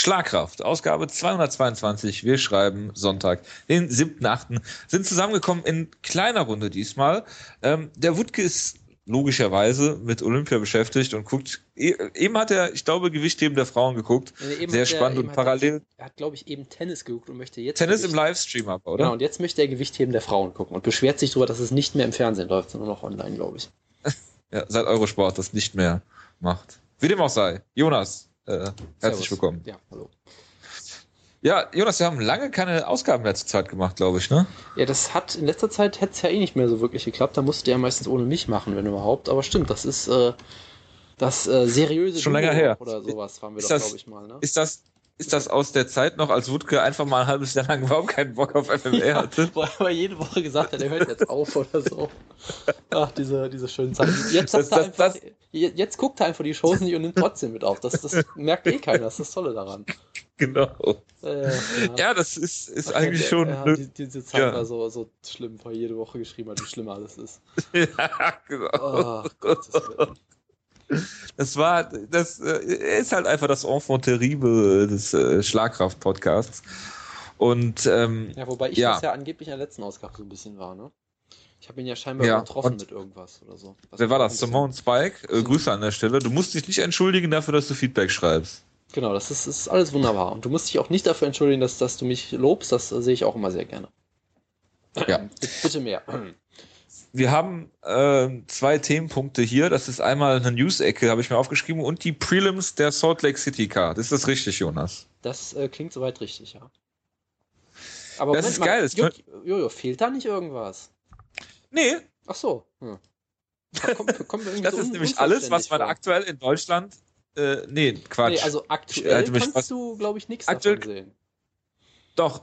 Schlagkraft, Ausgabe 222. Wir schreiben Sonntag, den 7.8. Sind zusammengekommen in kleiner Runde diesmal. Ähm, der Wutke ist logischerweise mit Olympia beschäftigt und guckt. E, eben hat er, ich glaube, Gewichtheben der Frauen geguckt. Nee, Sehr spannend er, und parallel. Er hat, glaube ich, eben Tennis geguckt und möchte jetzt. Tennis Gewicht im Livestream aber, oder? Genau, und jetzt möchte er Gewichtheben der Frauen gucken und beschwert sich darüber, dass es nicht mehr im Fernsehen läuft, sondern noch online, glaube ich. ja, seit Eurosport das nicht mehr macht. Wie dem auch sei. Jonas, äh, herzlich willkommen. Ja, hallo. Ja, Jonas, wir haben lange keine Ausgaben mehr zur Zeit gemacht, glaube ich, ne? Ja, das hat in letzter Zeit hätte es ja eh nicht mehr so wirklich geklappt. Da musste er meistens ohne mich machen, wenn überhaupt. Aber stimmt, das ist äh, das äh, seriöse schon länger her oder sowas haben wir ist doch, glaube ich mal. Ne? Ist das ist das aus der Zeit noch, als Wutke einfach mal ein halbes Jahr lang überhaupt keinen Bock auf FMR hatte? Wo er jede Woche gesagt hat, er hört jetzt auf oder so. Ach, diese, diese schönen Zeiten. Jetzt, das, das, einfach, das, jetzt guckt er einfach die Shows nicht und nimmt trotzdem mit auf. Das, das merkt eh keiner, das ist das Tolle daran. Genau. Äh, ja. ja. das ist, ist Ach, eigentlich schon. Ja, die, diese Zeit ja. war so, so schlimm, weil jede Woche geschrieben hat, wie schlimm alles ist. ja, genau. Oh, Gottes Willen. Das war, das äh, ist halt einfach das Enfant terrible des äh, Schlagkraft-Podcasts. Und ähm, ja, wobei ich ja. das ja angeblich in der letzten Ausgabe so ein bisschen war, ne? Ich habe ihn ja scheinbar ja, getroffen mit irgendwas oder so. Was wer war das? Simone Spike? Äh, Grüße an der Stelle. Du musst dich nicht entschuldigen dafür, dass du Feedback schreibst. Genau, das ist, ist alles wunderbar. Und du musst dich auch nicht dafür entschuldigen, dass, dass du mich lobst. Das äh, sehe ich auch immer sehr gerne. Ja. Bitte mehr wir haben äh, zwei Themenpunkte hier. Das ist einmal eine News-Ecke, habe ich mir aufgeschrieben, und die Prelims der Salt Lake City Card. Ist das richtig, Jonas? Das äh, klingt soweit richtig, ja. Aber das Moment, ist geil. Jojo, Jojo, fehlt da nicht irgendwas? Nee. Ach so. Hm. Kommt, kommt das so ist nämlich alles, was man vor. aktuell in Deutschland. Äh, nee, Quatsch. Nee, also aktuell kannst du, glaube ich, nichts davon sehen. Doch,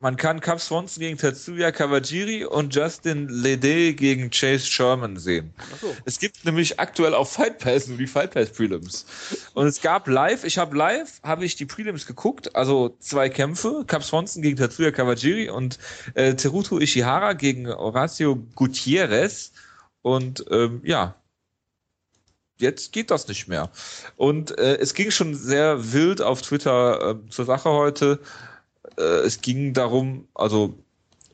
man kann Cap Swanson gegen Tetsuya Kawajiri und Justin Lede gegen Chase Sherman sehen. So. Es gibt nämlich aktuell auf Fight Pass nur die Fight Pass Prelims. Und es gab live, ich habe live, habe ich die Prelims geguckt, also zwei Kämpfe, Cap Swanson gegen Tetsuya Kawajiri und äh, Teruto Ishihara gegen Horacio Gutierrez. Und ähm, ja, jetzt geht das nicht mehr. Und äh, es ging schon sehr wild auf Twitter äh, zur Sache heute äh, es ging darum, also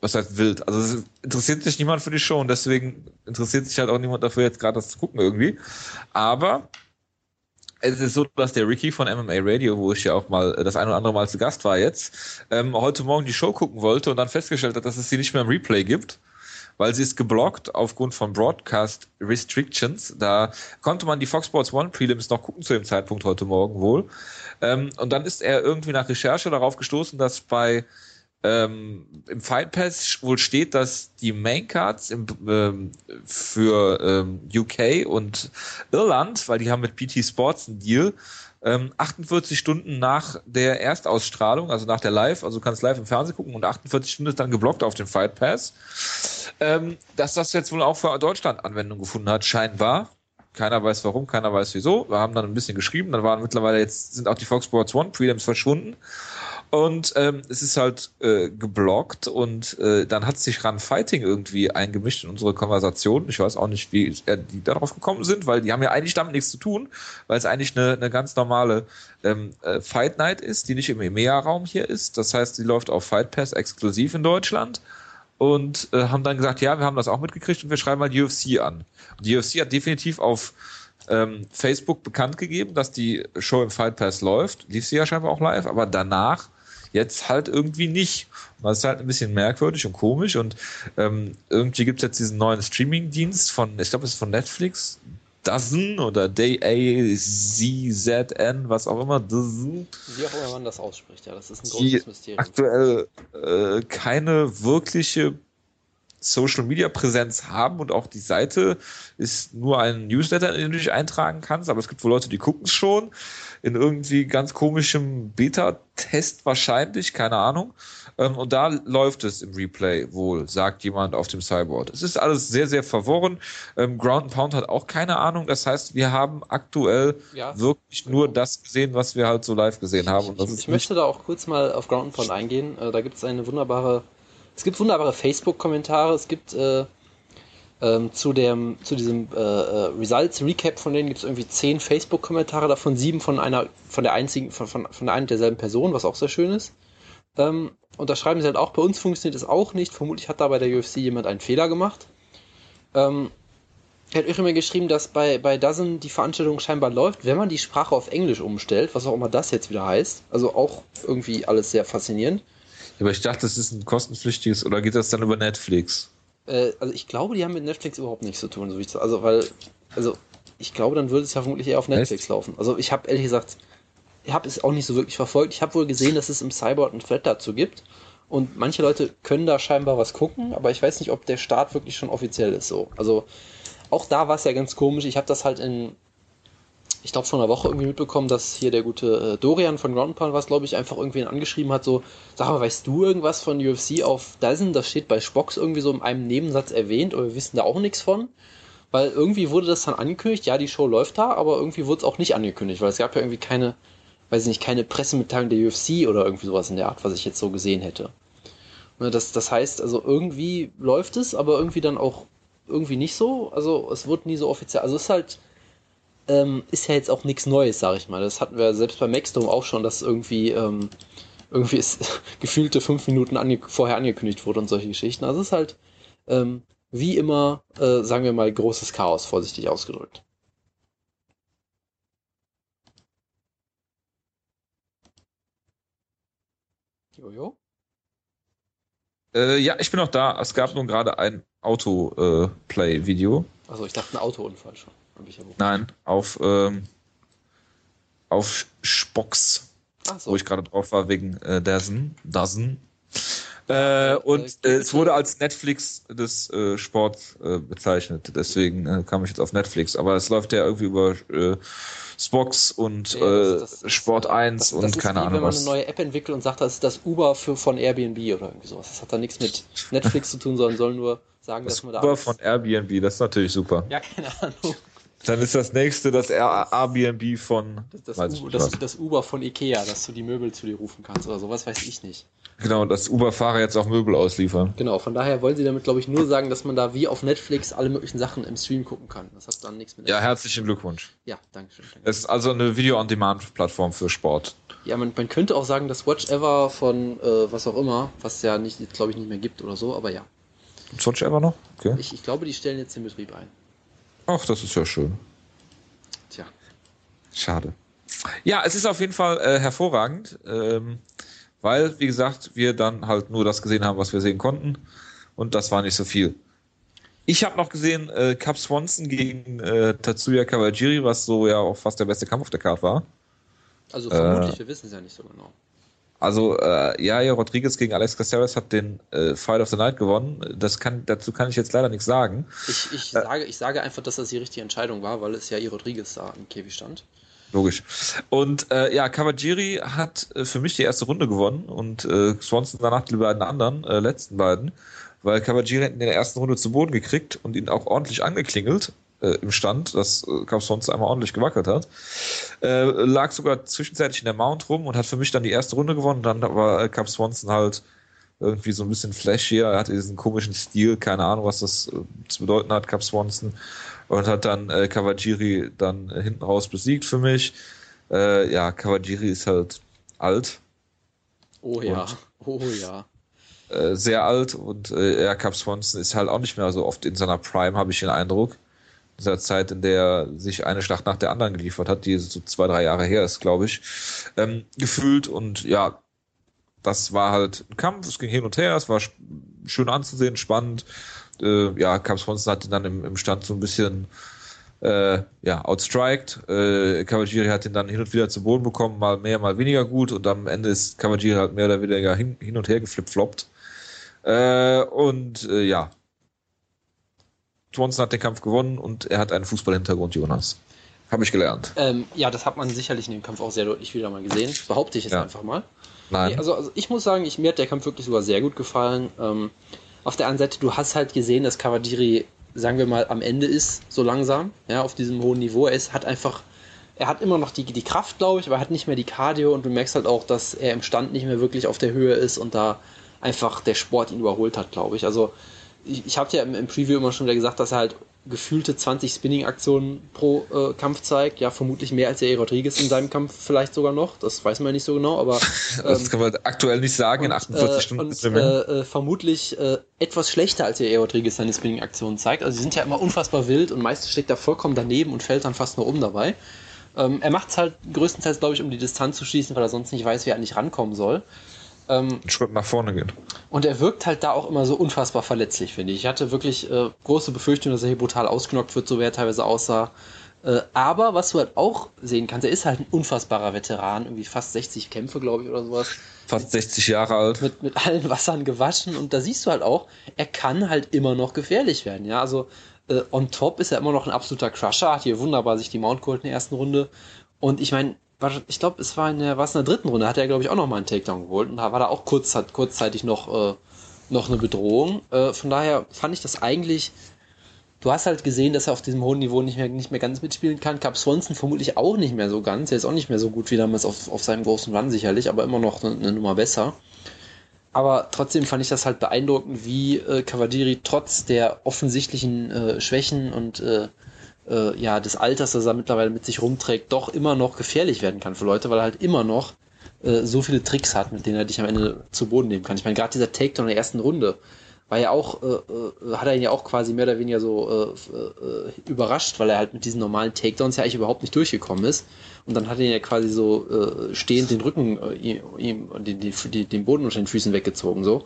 was heißt wild? Also es interessiert sich niemand für die Show und deswegen interessiert sich halt auch niemand dafür, jetzt gerade das zu gucken irgendwie. Aber es ist so, dass der Ricky von MMA Radio, wo ich ja auch mal das ein oder andere Mal zu Gast war jetzt, ähm, heute Morgen die Show gucken wollte und dann festgestellt hat, dass es sie nicht mehr im Replay gibt weil sie ist geblockt aufgrund von Broadcast Restrictions. Da konnte man die Fox Sports One Prelims noch gucken zu dem Zeitpunkt heute Morgen wohl. Ähm, und dann ist er irgendwie nach Recherche darauf gestoßen, dass bei ähm, im Fight Pass wohl steht, dass die Main Cards im, ähm, für ähm, UK und Irland, weil die haben mit PT Sports einen Deal, ähm, 48 Stunden nach der Erstausstrahlung, also nach der Live, also du kannst live im Fernsehen gucken und 48 Stunden ist dann geblockt auf dem Fight Pass, ähm, dass das jetzt wohl auch für Deutschland Anwendung gefunden hat, scheinbar. Keiner weiß warum, keiner weiß wieso. Wir haben dann ein bisschen geschrieben, dann waren mittlerweile jetzt sind auch die Fox Sports One Prelims verschwunden. Und ähm, es ist halt äh, geblockt und äh, dann hat sich Run Fighting irgendwie eingemischt in unsere Konversation. Ich weiß auch nicht, wie äh, die darauf gekommen sind, weil die haben ja eigentlich damit nichts zu tun, weil es eigentlich eine, eine ganz normale ähm, äh, Fight Night ist, die nicht im EMEA-Raum hier ist. Das heißt, sie läuft auf Fight Pass exklusiv in Deutschland und äh, haben dann gesagt, ja, wir haben das auch mitgekriegt und wir schreiben mal die UFC an. Und die UFC hat definitiv auf ähm, Facebook bekannt gegeben, dass die Show im Fight Pass läuft. Lief sie ja scheinbar auch live, aber danach Jetzt halt irgendwie nicht. das ist halt ein bisschen merkwürdig und komisch und ähm, irgendwie gibt es jetzt diesen neuen Streaming-Dienst von, ich glaube, es ist von Netflix, Dozen oder D-A-Z-Z-N, was auch immer. Dozen. Wie auch immer man das ausspricht, ja, das ist ein großes Mysterium. Aktuell äh, keine wirkliche Social Media Präsenz haben und auch die Seite ist nur ein Newsletter, in den du dich eintragen kannst, aber es gibt wohl Leute, die gucken es schon in irgendwie ganz komischem Beta-Test wahrscheinlich, keine Ahnung. Ähm, und da läuft es im Replay wohl, sagt jemand auf dem Cyborg. Es ist alles sehr, sehr verworren. Ähm, Ground Pound hat auch keine Ahnung. Das heißt, wir haben aktuell ja, wirklich genau. nur das gesehen, was wir halt so live gesehen haben. ich, ich möchte da auch kurz mal auf Ground Pound eingehen. Äh, da gibt es eine wunderbare, es gibt wunderbare Facebook-Kommentare, es gibt äh, Ähm, zu, dem, zu diesem äh, äh, Results Recap von denen gibt es irgendwie zehn Facebook-Kommentare, davon sieben von einer, von der einzigen, von, von, von einer derselben Person, was auch sehr schön ist. Ähm, und da schreiben sie halt auch, bei uns funktioniert es auch nicht. Vermutlich hat da bei der UFC jemand einen Fehler gemacht. Ähm, er hat auch immer geschrieben, dass bei, bei Dozen die Veranstaltung scheinbar läuft, wenn man die Sprache auf Englisch umstellt, was auch immer das jetzt wieder heißt. Also auch irgendwie alles sehr faszinierend. Aber ich dachte, das ist ein kostenpflichtiges, oder geht das dann über Netflix? Äh, also ich glaube, die haben mit Netflix überhaupt nichts zu tun, so wie ich Also, weil, also ich glaube, dann würde es ja vermutlich eher auf Netflix Echt? laufen. Also ich habe ehrlich gesagt, ich habe es auch nicht so wirklich verfolgt. Ich habe wohl gesehen, dass es im Cyborg einen Thread dazu gibt. Und manche Leute können da scheinbar was gucken, aber ich weiß nicht, ob der Start wirklich schon offiziell ist so. Also auch da war es ja ganz komisch. Ich habe das halt in, ich glaube, vor einer Woche irgendwie mitbekommen, dass hier der gute äh, Dorian von Groundpound was, glaube ich, einfach irgendwen angeschrieben hat, so, sag mal, weißt du irgendwas von UFC auf Dozen? Das steht bei Spox irgendwie so in einem Nebensatz erwähnt, aber wir wissen da auch nichts von. Weil irgendwie wurde das dann angekündigt, ja, die Show läuft da, aber irgendwie wurde es auch nicht angekündigt, weil es gab ja irgendwie keine weiß ich nicht, keine Pressemitteilung der UFC oder irgendwie sowas in der Art, was ich jetzt so gesehen hätte. Ne, das, das heißt, also irgendwie läuft es, aber irgendwie dann auch irgendwie nicht so. Also es wird nie so offiziell. Also es ist halt, ähm, ist ja jetzt auch nichts Neues, sag ich mal. Das hatten wir selbst bei Maxdome auch schon, dass irgendwie, ähm, irgendwie ist gefühlte fünf Minuten ange vorher angekündigt wurde und solche Geschichten. Also es ist halt, ähm, wie immer, äh, sagen wir mal, großes Chaos, vorsichtig ausgedrückt. Jojo? Äh, ja, ich bin noch da. Es gab nun gerade ein Autoplay-Video. Äh, also ich dachte ein Autounfall schon. Nein, auf, ähm, auf Spox, so. wo ich gerade drauf war wegen äh, Dazen. Dazen. Äh, und äh, es wurde als Netflix des äh, Sports äh, bezeichnet, deswegen äh, kam ich jetzt auf Netflix. Aber es läuft ja irgendwie über äh, Spox und ja, das, das Sport ist, 1 das, und keine Ahnung was. wenn man eine neue App entwickelt und sagt, das ist das Uber für, von Airbnb oder irgendwie sowas. Das hat da nichts mit Netflix zu tun, sondern soll nur sagen, das dass man da. Uber von Airbnb, das ist natürlich super. Ja, keine Ahnung. Dann ist das nächste das Airbnb von. Das, das, U, das, das, Uber von Ikea, dass du die Möbel zu dir rufen kannst oder sowas, weiß ich nicht. Genau, dass Uber-Fahrer jetzt auch Möbel ausliefern. Genau, von daher wollen sie damit, glaube ich, nur sagen, dass man da wie auf Netflix alle möglichen Sachen im Stream gucken kann. Das hat dann nichts mit. Ja, herzlichen Glückwunsch. Ja, danke schön. Es ist also eine Video-on-Demand-Plattform für Sport. Ja, man, man, könnte auch sagen, dass Watch Ever von äh, was auch immer, was ja nicht, glaube ich, nicht mehr gibt oder so, aber ja. Watch Ever noch? Okay. Ich, ich glaube, die stellen jetzt den Betrieb ein. Ach, das ist ja schön. Tja. Schade. Ja, es ist auf jeden Fall äh, hervorragend. Ähm, weil, wie gesagt, wir dann halt nur das gesehen haben, was wir sehen konnten und das war nicht so viel. Ich habe noch gesehen äh, Cap Swanson gegen äh, Tatsuya Kawajiri, was so ja auch fast der beste Kampf auf der Karte war. Also vermutlich, äh, wir wissen es ja nicht so genau. Also äh, ja, Rodriguez gegen Alex Caceres hat den äh, Fight of the Night gewonnen. Das kann, dazu kann ich jetzt leider nichts sagen. Ich, ich, äh, sage, ich sage einfach, dass das die richtige Entscheidung war, weil es ja I Rodriguez da im Käfig stand. Logisch. Und äh, ja, Kawajiri hat äh, für mich die erste Runde gewonnen und äh, Swanson danach die beiden anderen, äh, letzten beiden, weil Kawajiri hat in der ersten Runde zu Boden gekriegt und ihn auch ordentlich angeklingelt äh, im Stand, dass äh, Cap Swanson einmal ordentlich gewackelt hat. Äh, lag sogar zwischenzeitlich in der Mount rum und hat für mich dann die erste Runde gewonnen. Dann war äh, Cap Swanson halt irgendwie so ein bisschen flashier. Er hatte diesen komischen Stil, keine Ahnung, was das äh, zu bedeuten hat, Cap Swanson und hat dann äh, Kawajiri dann äh, hinten raus besiegt für mich. Äh, ja, Kawajiri ist halt alt. Oh ja, oh ja. Äh, sehr alt und äh, ja, Cap Swanson ist halt auch nicht mehr so oft in seiner Prime, habe ich den Eindruck. Dieser Zeit, in der er sich eine Schlacht nach der anderen geliefert hat, die so zwei, drei Jahre her ist, glaube ich, ähm, gefühlt. Und ja, das war halt ein Kampf, es ging hin und her, es war schön anzusehen, spannend. Äh, ja, Cap Swanson hat ihn dann im, im Stand so ein bisschen äh, ja, outstriked. Äh, Cavalieri hat ihn dann hin und wieder zu Boden bekommen, mal mehr, mal weniger gut. Und am Ende ist Cavalieri halt mehr oder weniger hin, hin und her geflipfloppt. Äh, und äh, ja, Swanson hat den Kampf gewonnen und er hat einen Fußballhintergrund, Jonas. Habe ich gelernt. Ähm, ja, das hat man sicherlich in dem Kampf auch sehr deutlich wieder mal gesehen. Behaupte ich jetzt ja. einfach mal. Nein. Nee, also, also ich muss sagen, ich, mir hat der Kampf wirklich sogar sehr gut gefallen. Ähm, auf der anderen Seite, du hast halt gesehen, dass Kawajiri, sagen wir mal, am Ende ist, so langsam, ja, auf diesem hohen Niveau. Er ist, hat einfach, er hat immer noch die, die Kraft, glaube ich, aber er hat nicht mehr die Cardio und du merkst halt auch, dass er im Stand nicht mehr wirklich auf der Höhe ist und da einfach der Sport ihn überholt hat, glaube ich. Also ich, ich habe ja im, im, Preview immer schon wieder gesagt, dass er halt gefühlte 20 Spinning-Aktionen pro äh, Kampf zeigt. Ja, vermutlich mehr als der Rodriguez in seinem Kampf vielleicht sogar noch. Das weiß man ja nicht so genau, aber. Ähm, das kann man aktuell nicht sagen, und, in 48 äh, Stunden. Und, äh, äh, vermutlich äh, etwas schlechter als der Rodriguez seine Spinning-Aktionen zeigt. Also sie sind ja immer unfassbar wild und meistens steckt er vollkommen daneben und fällt dann fast nur um dabei. Ähm, er macht es halt größtenteils, glaube ich, um die Distanz zu schließen, weil er sonst nicht weiß, wie er eigentlich rankommen soll. Ähm, Einen Schritt nach vorne gehen. Und er wirkt halt da auch immer so unfassbar verletzlich, finde ich. Ich hatte wirklich äh, große Befürchtungen, dass er hier brutal ausgenockt wird, so wie er teilweise aussah. Äh, aber was du halt auch sehen kannst, er ist halt ein unfassbarer Veteran, irgendwie fast 60 Kämpfe, glaube ich, oder sowas. Fast 60 Jahre alt. Mit, mit allen Wassern gewaschen und da siehst du halt auch, er kann halt immer noch gefährlich werden, ja. Also äh, on top ist er immer noch ein absoluter Crusher, hat hier wunderbar sich die Mount geholt in der ersten Runde. Und ich meine, ich glaube, es war in der, was in der dritten Runde, hat er, glaube ich, auch noch mal einen Takedown geholt und da war da auch kurz, hat, kurzzeitig noch, äh, noch eine Bedrohung. Äh, von daher fand ich das eigentlich, du hast halt gesehen, dass er auf diesem hohen Niveau nicht mehr, nicht mehr ganz mitspielen kann. Cap Swanson vermutlich auch nicht mehr so ganz. Er ist auch nicht mehr so gut wie damals auf, auf seinem großen Run sicherlich, aber immer noch eine, eine Nummer besser. Aber trotzdem fand ich das halt beeindruckend, wie äh, Cavalieri trotz der offensichtlichen äh, Schwächen und äh, äh, ja, des Alters, das er mittlerweile mit sich rumträgt, doch immer noch gefährlich werden kann für Leute, weil er halt immer noch äh, so viele Tricks hat, mit denen er dich am Ende zu Boden nehmen kann. Ich meine, gerade dieser Takedown in der ersten Runde war ja auch, äh, äh, hat er ihn ja auch quasi mehr oder weniger so äh, äh, überrascht, weil er halt mit diesen normalen Takedowns ja eigentlich überhaupt nicht durchgekommen ist. Und dann hat er ihn ja quasi so stehend den Rücken, ihm, den, den, den Boden unter den Füßen weggezogen, so.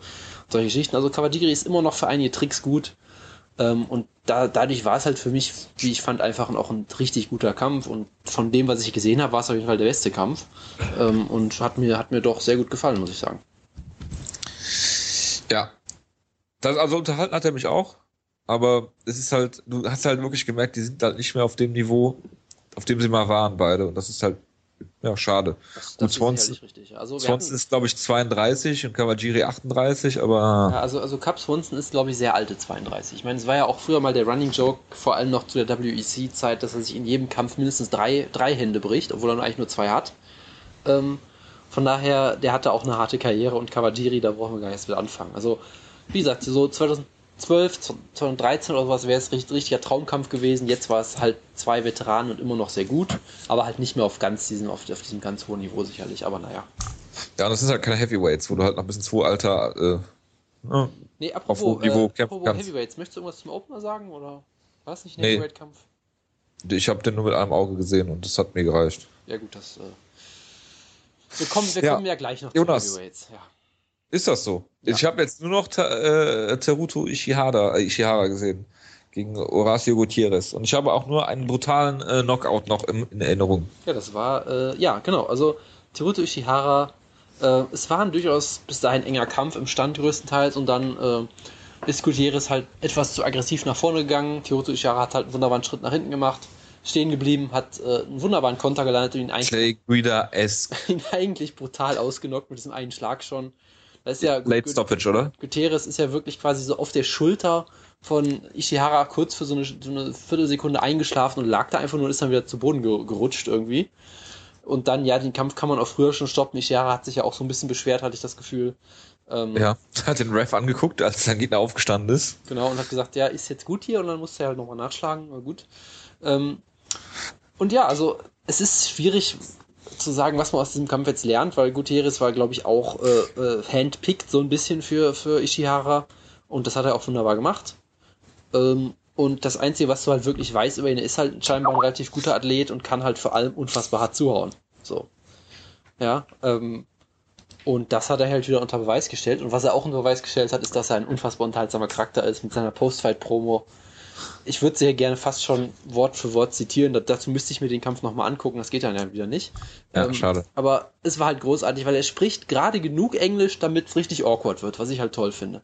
solche Geschichten. Also Cavadiri ist immer noch für einige Tricks gut. Ähm, und da, dadurch war es halt für mich, wie ich fand, einfach auch ein richtig guter Kampf. Und von dem, was ich gesehen habe, war es auf jeden Fall der beste Kampf. Ähm, und hat mir, hat mir doch sehr gut gefallen, muss ich sagen. Ja. Das, also unterhalten hat er mich auch. Aber es ist halt, du hast halt wirklich gemerkt, die sind halt nicht mehr auf dem Niveau, auf dem sie mal waren, beide. Und das ist halt ja, schade. Das, und Swanson, ist, also Swanson ist, glaube ich, 32 und Kawajiri 38, aber. Ja, also, also Cap Swanson ist, glaube ich, sehr alte 32. Ich meine, es war ja auch früher mal der Running Joke, vor allem noch zu der WEC-Zeit, dass er sich in jedem Kampf mindestens drei, drei Hände bricht, obwohl er eigentlich nur zwei hat. Ähm, von daher, der hatte auch eine harte Karriere und Kawajiri, da brauchen wir gar nicht mit anfangen. Also, wie gesagt, so 2000, 2012, 2013 oder sowas wäre es richtig, richtiger Traumkampf gewesen. Jetzt war es halt zwei Veteranen und immer noch sehr gut, aber halt nicht mehr auf ganz diesem, auf, auf diesem ganz hohen Niveau sicherlich, aber naja. Ja, das sind halt keine Heavyweights, wo du halt noch ein bisschen zu alter äh, ne, nee, apropos, auf Niveau äh, apropos kannst. Heavyweights, möchtest du irgendwas zum Opener sagen oder war es nicht ein nee. Heavyweight-Kampf? Ich habe den nur mit einem Auge gesehen und das hat mir gereicht. Ja gut, das äh, wir kommen, wir ja. kommen ja gleich noch Jonas. zu Heavyweights. Ja. Ist das so? Ja. Ich habe jetzt nur noch äh, Teruto Ishihara, äh, Ishihara gesehen gegen Horacio Gutierrez. Und ich habe auch nur einen brutalen äh, Knockout noch im, in Erinnerung. Ja, das war, äh, ja, genau. Also Teruto Ishihara, äh, es war ein durchaus bis dahin enger Kampf im Stand größtenteils und dann äh, ist Gutierrez halt etwas zu aggressiv nach vorne gegangen. Teruto Ishihara hat halt einen wunderbaren Schritt nach hinten gemacht, stehen geblieben, hat äh, einen wunderbaren Konter gelandet und ihn eigentlich, ihn eigentlich brutal ausgenockt mit diesem einen Schlag schon. Das ist ja Late Stoppage, oder? Guterres ist ja wirklich quasi so auf der Schulter von Ishihara kurz für so eine, so eine Viertelsekunde eingeschlafen und lag da einfach nur und ist dann wieder zu Boden gerutscht irgendwie. Und dann, ja, den Kampf kann man auch früher schon stoppen. Ishihara hat sich ja auch so ein bisschen beschwert, hatte ich das Gefühl. Ähm, ja, hat den Ref angeguckt, als sein Gegner aufgestanden ist. Genau, und hat gesagt, ja, ist jetzt gut hier und dann musste er halt nochmal nachschlagen, war gut. Ähm, und ja, also es ist schwierig, zu sagen, was man aus diesem Kampf jetzt lernt, weil Gutierrez war, glaube ich, auch äh, äh, so ein bisschen für, für Ishihara und das hat er auch wunderbar gemacht. Ähm, und das Einzige, was du halt wirklich weißt über ihn, ist halt scheinbar ein relativ guter Athlet und kann halt vor allem unfassbar hart zuhauen. So. Ja, ähm, und das hat er halt wieder unter Beweis gestellt. Und was er auch unter Beweis gestellt hat, ist, dass er ein unfassbar unterhaltsamer Charakter ist mit seiner Postfight-Promo ich würde sehr gerne fast schon Wort für Wort zitieren. dazu müsste ich mir den Kampf nochmal angucken. Das geht dann ja wieder nicht. Ja, ähm, schade. Aber es war halt großartig, weil er spricht gerade genug Englisch, damit es richtig awkward wird, was ich halt toll finde.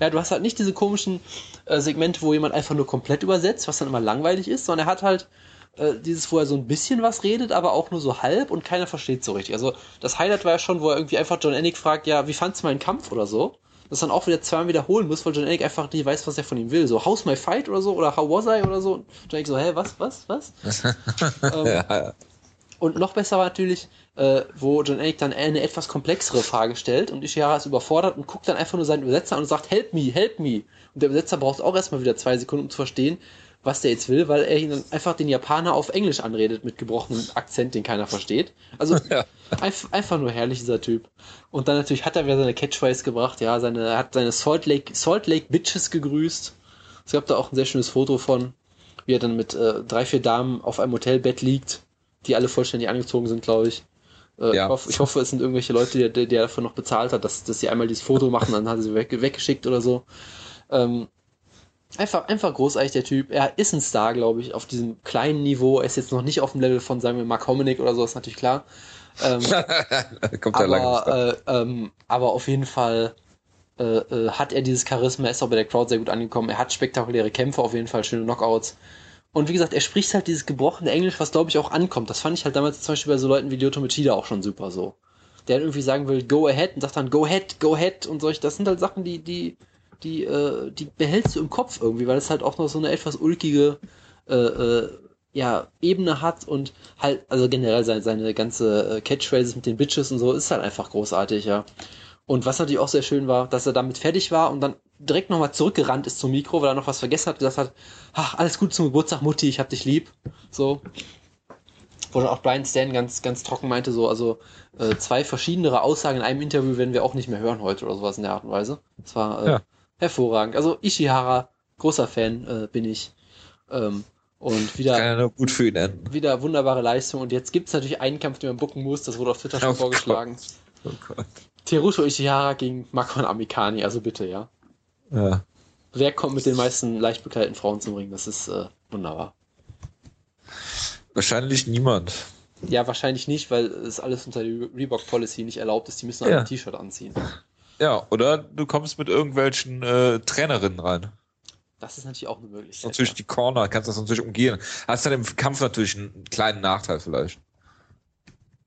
Ja, du hast halt nicht diese komischen äh, Segmente, wo jemand einfach nur komplett übersetzt, was dann immer langweilig ist, sondern er hat halt äh, dieses, wo er so ein bisschen was redet, aber auch nur so halb und keiner versteht so richtig. Also das Highlight war ja schon, wo er irgendwie einfach John Ennick fragt, ja, wie fandst du meinen Kampf oder so? Das dann auch wieder zweimal wiederholen muss, weil John Eric einfach nicht weiß, was er von ihm will. So, how's my fight oder so, oder how was I oder so. John Eric so, hä, was, was, was? ähm, ja. Und noch besser war natürlich, äh, wo John Anik dann eine etwas komplexere Frage stellt und Ishihara ist überfordert und guckt dann einfach nur seinen Übersetzer an und sagt, help me, help me. Und der Übersetzer braucht auch erstmal wieder zwei Sekunden, um zu verstehen, was der jetzt will, weil er ihn dann einfach den Japaner auf Englisch anredet mit gebrochenem Akzent, den keiner versteht. Also ja. einfach, einfach nur herrlich, dieser Typ. Und dann natürlich hat er wieder seine Catchphrase gebracht, ja, seine, er hat seine Salt Lake, Salt Lake Bitches gegrüßt. Es gab da auch ein sehr schönes Foto von, wie er dann mit äh, drei, vier Damen auf einem Hotelbett liegt die alle vollständig angezogen sind, glaube ich. Äh, ja. ich, hoffe, ich, hoffe, es sind irgendwelche Leute, die, die dafür noch bezahlt hat, dass, dass sie einmal dieses Foto machen, dann hat er sie weg, weggeschickt oder so. Ähm, einfach, einfach großartig der Typ. Er ist ein Star, glaube ich, auf diesem kleinen Niveau. Er ist jetzt noch nicht auf dem Level von, sagen wir, Mark Hominick oder so, ist natürlich klar. Ähm, Kommt aber, lange äh, ähm, aber auf jeden Fall äh, äh, hat er dieses Charisma, ist auch bei der Crowd sehr gut angekommen. Er hat spektakuläre Kämpfe, auf jeden Fall schöne Knockouts. Und wie gesagt, er spricht halt dieses gebrochene Englisch, was glaube ich auch ankommt. Das fand ich halt damals zum Beispiel bei so Leuten wie Lyoto Machida auch schon super so. Der irgendwie sagen will, go ahead und sagt dann go ahead, go ahead und solch. Das sind halt Sachen, die, die, die, äh, die behältst du im Kopf irgendwie, weil es halt auch noch so eine etwas ulkige äh, äh, ja, Ebene hat und halt, also generell seine, seine ganze äh, Catchphrases mit den Bitches und so ist halt einfach großartig, ja. Und was natürlich auch sehr schön war, dass er damit fertig war und dann direkt nochmal zurückgerannt ist zum Mikro, weil er noch was vergessen hat, gesagt hat, ach, alles gut zum Geburtstag, Mutti, ich hab dich lieb. So. Wo dann auch Brian Stan ganz, ganz trocken meinte, so, also äh, zwei verschiedenere Aussagen in einem Interview werden wir auch nicht mehr hören heute oder sowas in der Art und Weise. Das war äh. Hervorragend. Also Ishihara, großer Fan äh, bin ich. Ähm, und wieder, Kann ja nur gut für ihn enden. wieder wunderbare Leistung. Und jetzt gibt's natürlich einen Kampf, den man bucken muss. Das wurde auf Twitter schon oh vorgeschlagen. Gott. Oh Gott. Teruto Ishihara gegen Makon Amikani, also bitte, ja. Ja. Wer kommt mit den meisten leicht bekleideten Frauen zum Ring? Das ist äh, wunderbar. Wahrscheinlich niemand. Ja, wahrscheinlich nicht, weil es alles unter der Reebok Policy nicht erlaubt ist. Die müssen ja. ein T-Shirt anziehen. Ja, oder du kommst mit irgendwelchen äh, Trainerinnen rein. Das ist natürlich auch eine Möglichkeit. Natürlich ja. die Corner, kannst das natürlich umgehen. Hast dann im Kampf natürlich einen kleinen Nachteil vielleicht.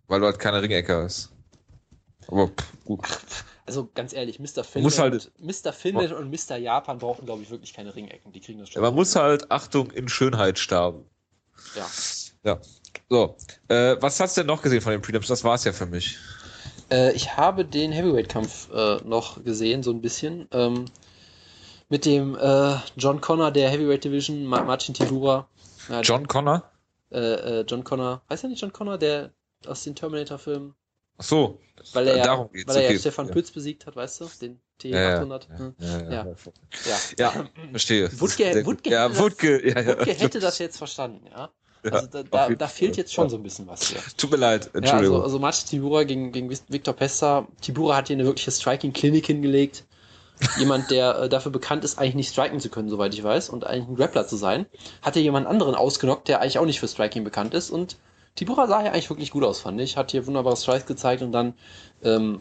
Weil du halt keine Ringecke hast. Aber pff, gut. Also ganz ehrlich, Mr. Finland, halt, Mr. Finland und Mr. Japan brauchen, glaube ich, wirklich keine Ringecken. Die kriegen das schon. Man muss halt, Achtung, in Schönheit sterben. Ja. Ja. So. Äh, was hast du denn noch gesehen von den Prelims? Das war's ja für mich. Äh, ich habe den Heavyweight-Kampf äh, noch gesehen, so ein bisschen. Ähm, mit dem äh, John Connor der Heavyweight Division, Martin Tibura. Ja, John Connor? Äh, äh, John Connor. Heißt er nicht John Connor, der aus den Terminator-Filmen? Ach so. Weil er, darum geht's. Weil er okay. ja Stefan ja. Pütz besiegt hat, weißt du? Den T800. Ja, ja, ja, ja. ja. verstehe. Wutke, Wutke, Wutke, das, ja, Wutke hätte das jetzt verstanden, ja. Also da, da, da fehlt jetzt schon so ein bisschen was hier. Tut mir leid, Entschuldigung. Ja, also, also Martin Tibura gegen, gegen Victor Pesta. Tibura hat hier eine wirkliche Striking-Klinik hingelegt. Jemand, der äh, dafür bekannt ist, eigentlich nicht striken zu können, soweit ich weiß, und eigentlich ein Grappler zu sein, hat hier jemand anderen ausgenockt, der eigentlich auch nicht für Striking bekannt ist und Tibura sah ja eigentlich wirklich gut aus, fand ich. Hat hier wunderbare Strikes gezeigt und dann ähm,